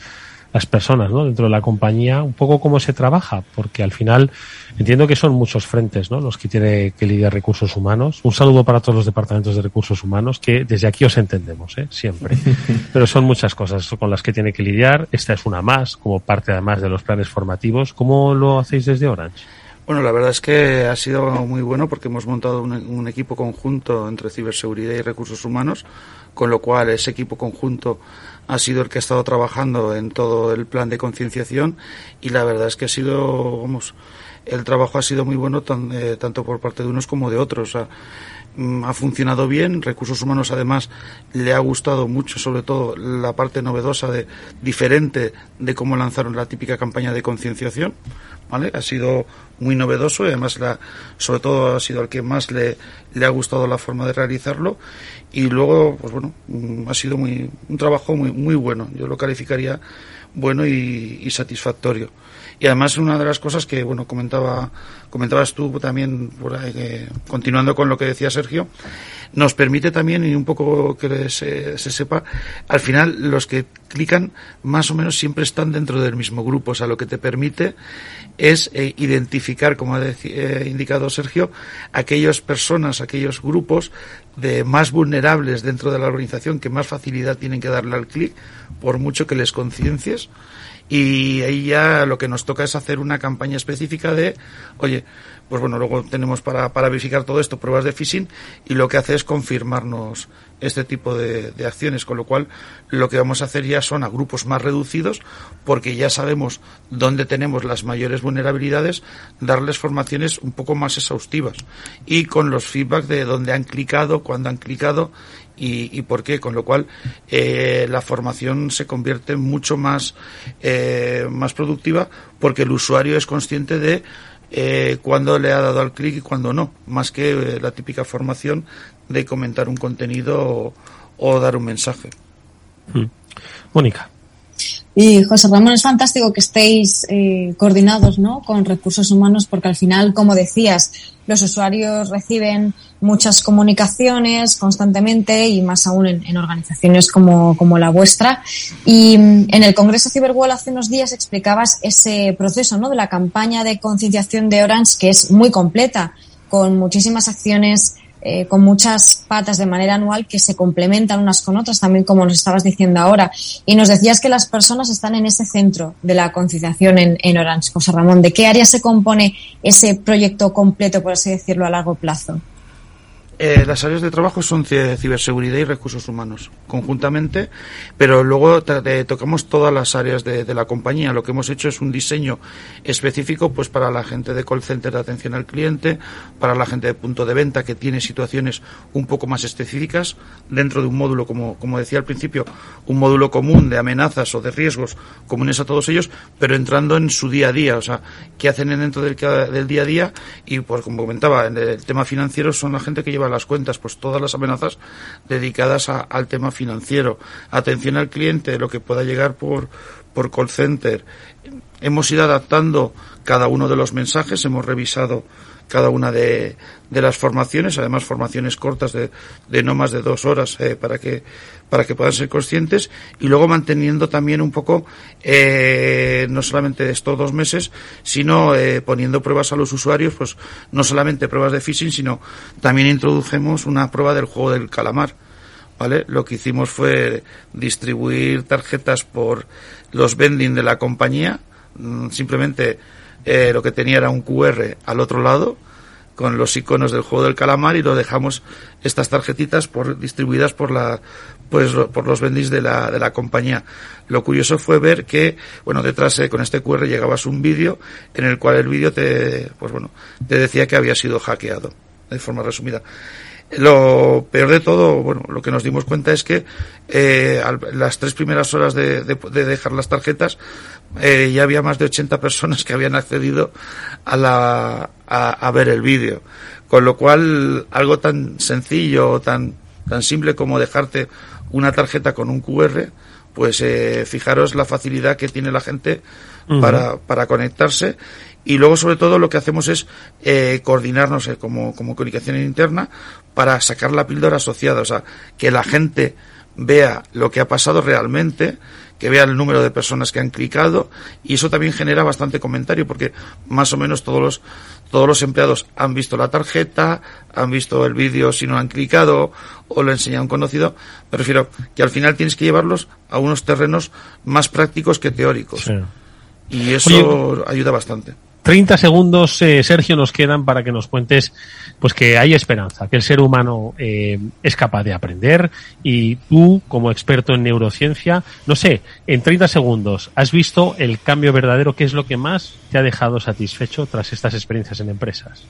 las personas, ¿no? Dentro de la compañía, un poco cómo se trabaja, porque al final entiendo que son muchos frentes, ¿no? Los que tiene que lidiar recursos humanos. Un saludo para todos los departamentos de recursos humanos, que desde aquí os entendemos, ¿eh? Siempre. <laughs> Pero son muchas cosas con las que tiene que lidiar. Esta es una más, como parte además de los planes formativos. ¿Cómo lo hacéis desde Orange? Bueno, la verdad es que ha sido muy bueno porque hemos montado un, equipo conjunto entre ciberseguridad y recursos humanos, con lo cual ese equipo conjunto ha sido el que ha estado trabajando en todo el plan de concienciación y la verdad es que ha sido, vamos, el trabajo ha sido muy bueno eh, tanto por parte de unos como de otros. Mm, ha funcionado bien. Recursos Humanos, además, le ha gustado mucho, sobre todo la parte novedosa de diferente de cómo lanzaron la típica campaña de concienciación. ¿Vale? Ha sido muy novedoso y además, la, sobre todo, ha sido el que más le, le ha gustado la forma de realizarlo. Y luego, pues bueno, mm, ha sido muy, un trabajo muy, muy bueno. Yo lo calificaría bueno y satisfactorio. Y además una de las cosas que, bueno, comentaba, comentabas tú también, continuando con lo que decía Sergio, nos permite también, y un poco que se, sepa, al final los que clican más o menos siempre están dentro del mismo grupo. O sea, lo que te permite es eh, identificar, como ha eh, indicado Sergio, aquellas personas, aquellos grupos de más vulnerables dentro de la organización que más facilidad tienen que darle al clic, por mucho que les conciencies y ahí ya lo que nos toca es hacer una campaña específica de, oye, pues bueno, luego tenemos para, para verificar todo esto pruebas de phishing y lo que hace es confirmarnos este tipo de, acciones, con lo cual lo que vamos a hacer ya son a grupos más reducidos porque ya sabemos dónde tenemos las mayores vulnerabilidades, darles formaciones un poco más exhaustivas. Y con los feedback de dónde han clicado, cuándo han clicado y, y por qué, con lo cual eh, la formación se convierte mucho más, eh, más productiva porque el usuario es consciente de eh, cuándo le ha dado al clic y cuándo no, más que eh, la típica formación de comentar un contenido o, dar un mensaje. Hmm. Mónica. Y José Ramón, es fantástico que estéis eh, coordinados ¿no? con recursos humanos porque al final, como decías, los usuarios reciben muchas comunicaciones constantemente y más aún en, organizaciones como, como, la vuestra. Y mm, en el Congreso Cyberwall hace unos días explicabas ese proceso ¿no? de la campaña de concienciación de Orange que es muy completa, con muchísimas acciones eh, con muchas patas de manera anual que se complementan unas con otras, también como nos estabas diciendo ahora. Y nos decías que las personas están en ese centro de la concienciación en, en Orange, José Ramón. ¿De qué área se compone ese proyecto completo, por así decirlo, a largo plazo? Eh, las áreas de trabajo son ciberseguridad y recursos humanos, conjuntamente, pero luego tocamos todas las áreas de, la compañía. Lo que hemos hecho es un diseño específico pues para la gente de call center de atención al cliente, para la gente de punto de venta que tiene situaciones un poco más específicas dentro de un módulo, como, como decía al principio, un módulo común de amenazas o de riesgos comunes a todos ellos, pero entrando en su día a día, o sea, qué hacen dentro del, del día a día y, pues como comentaba, en el tema financiero son la gente que lleva las cuentas, pues todas las amenazas dedicadas al tema financiero, atención al cliente, lo que pueda llegar por, por call center. Hemos ido adaptando cada uno de los mensajes, hemos revisado cada una de, de las formaciones, además formaciones cortas de, de no más de dos horas eh, para que para que puedan ser conscientes y luego manteniendo también un poco eh, no solamente estos dos meses sino eh, poniendo pruebas a los usuarios pues no solamente pruebas de phishing sino también introdujimos una prueba del juego del calamar ¿vale? Lo que hicimos fue distribuir tarjetas por los vending de la compañía, simplemente eh, lo que tenía era un QR al otro lado con los iconos del juego del calamar y lo dejamos estas tarjetitas por, distribuidas por la pues por los vendis de la, de la compañía. Lo curioso fue ver que, bueno, detrás eh, con este QR llegabas un vídeo en el cual el vídeo te, pues bueno, te decía que había sido hackeado, de forma resumida. Lo peor de todo, bueno, lo que nos dimos cuenta es que eh, las tres primeras horas de, de, dejar las tarjetas eh, ya había más de 80 personas que habían accedido a, la, a, ver el vídeo. Con lo cual, algo tan sencillo, tan, tan simple como dejarte una tarjeta con un QR, pues eh, fijaros la facilidad que tiene la gente para, para conectarse y luego sobre todo lo que hacemos es eh, coordinarnos eh, como, como comunicación interna para sacar la píldora asociada, o sea, que la gente vea lo que ha pasado realmente, que vea el número de personas que han clicado y eso también genera bastante comentario porque más o menos todos los todos los empleados han visto la tarjeta, han visto el vídeo si no han clicado o lo enseña un conocido. Me refiero que al final tienes que llevarlos a unos terrenos más prácticos que teóricos. Y eso ayuda bastante. 30 segundos, eh, Sergio, nos quedan para que nos cuentes pues que hay esperanza, que el ser humano eh, es capaz de aprender y tú, como experto en neurociencia, no sé, en 30 segundos, ¿has visto el cambio verdadero? ¿Qué es lo que más te ha dejado satisfecho tras estas experiencias en empresas?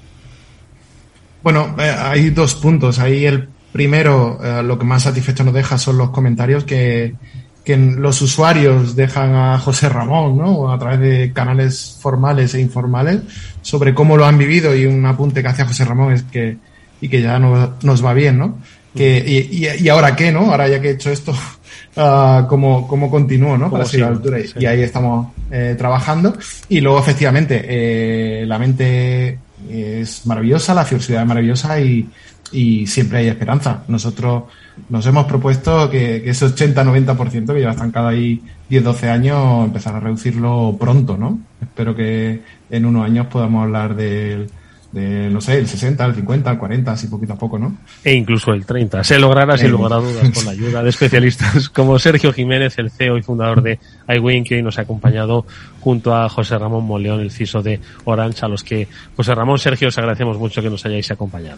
Bueno, eh, hay dos puntos. Ahí el primero, lo que más satisfecho nos deja son los comentarios que que los usuarios dejan a José Ramón, ¿no? A través de canales formales e informales sobre cómo lo han vivido y un apunte que hace José Ramón es que, y que ya no, nos va bien, ¿no? Que, y, y, ahora qué, ¿no? Ahora ya que he hecho esto, uh, <laughs> ¿cómo, ¿cómo continúo, ¿no? Para seguir a la altura. Y ahí estamos eh, trabajando. Y luego, efectivamente, eh, la mente es maravillosa, la ciudad es maravillosa y, y siempre hay esperanza. Nosotros nos hemos propuesto que, que ese 80-90% que lleva estancado ahí 10-12 años, empezar a reducirlo pronto, ¿no? Espero que en unos años podamos hablar del de, no sé, el 60, el 50, el 40, así poquito a poco, ¿no? E incluso el 30. Se logrará sin lugar a dudas con la ayuda de especialistas <laughs> como Sergio Jiménez, el CEO y fundador de iWin, que hoy nos ha acompañado junto a José Ramón Moleón, el CISO de Orange, a los que José Ramón, Sergio, os agradecemos mucho que nos hayáis acompañado.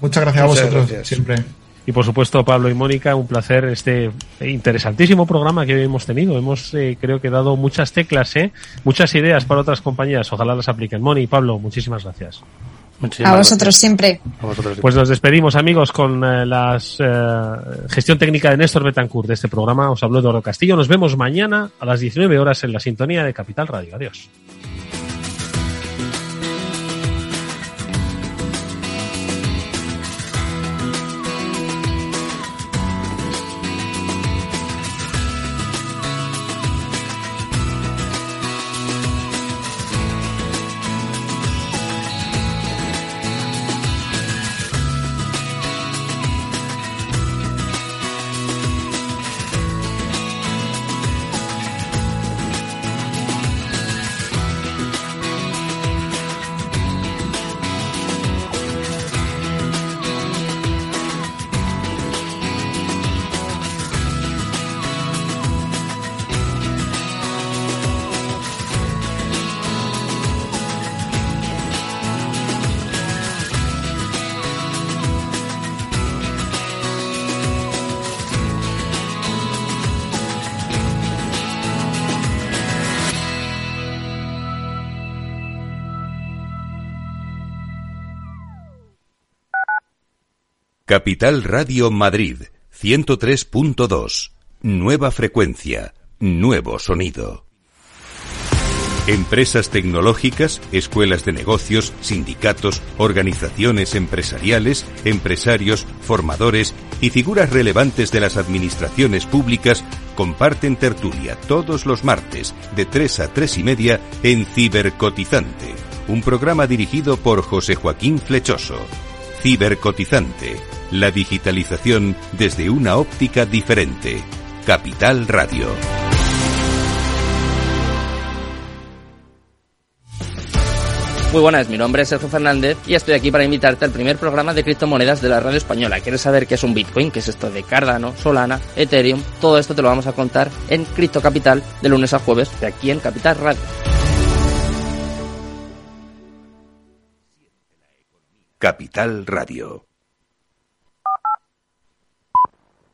Muchas gracias a vosotros, siempre. Y por supuesto, Pablo y Mónica, un placer este interesantísimo programa que hoy hemos tenido. Hemos, eh, creo que, dado muchas teclas, ¿eh? muchas ideas para otras compañías. Ojalá las apliquen. Moni y Pablo, muchísimas gracias. a vosotros siempre. Pues nos despedimos, amigos, con eh, la eh, gestión técnica de Néstor Betancourt de este programa. Os habló Eduardo Castillo. Nos vemos mañana a las 19 horas en la sintonía de Capital Radio. Adiós. Capital Radio Madrid 103.2. Nueva frecuencia, nuevo sonido. Empresas tecnológicas, escuelas de negocios, sindicatos, organizaciones empresariales, empresarios, formadores y figuras relevantes de las administraciones públicas comparten tertulia todos los martes de 3 a 3 y media en Cibercotizante, un programa dirigido por José Joaquín Flechoso. Cibercotizante, la digitalización desde una óptica diferente. Capital Radio. Muy buenas, mi nombre es Sergio Fernández y estoy aquí para invitarte al primer programa de criptomonedas de la radio española. ¿Quieres saber qué es un Bitcoin? ¿Qué es esto de Cardano, Solana, Ethereum? Todo esto te lo vamos a contar en Cripto Capital de lunes a jueves de aquí en Capital Radio. Capital Radio.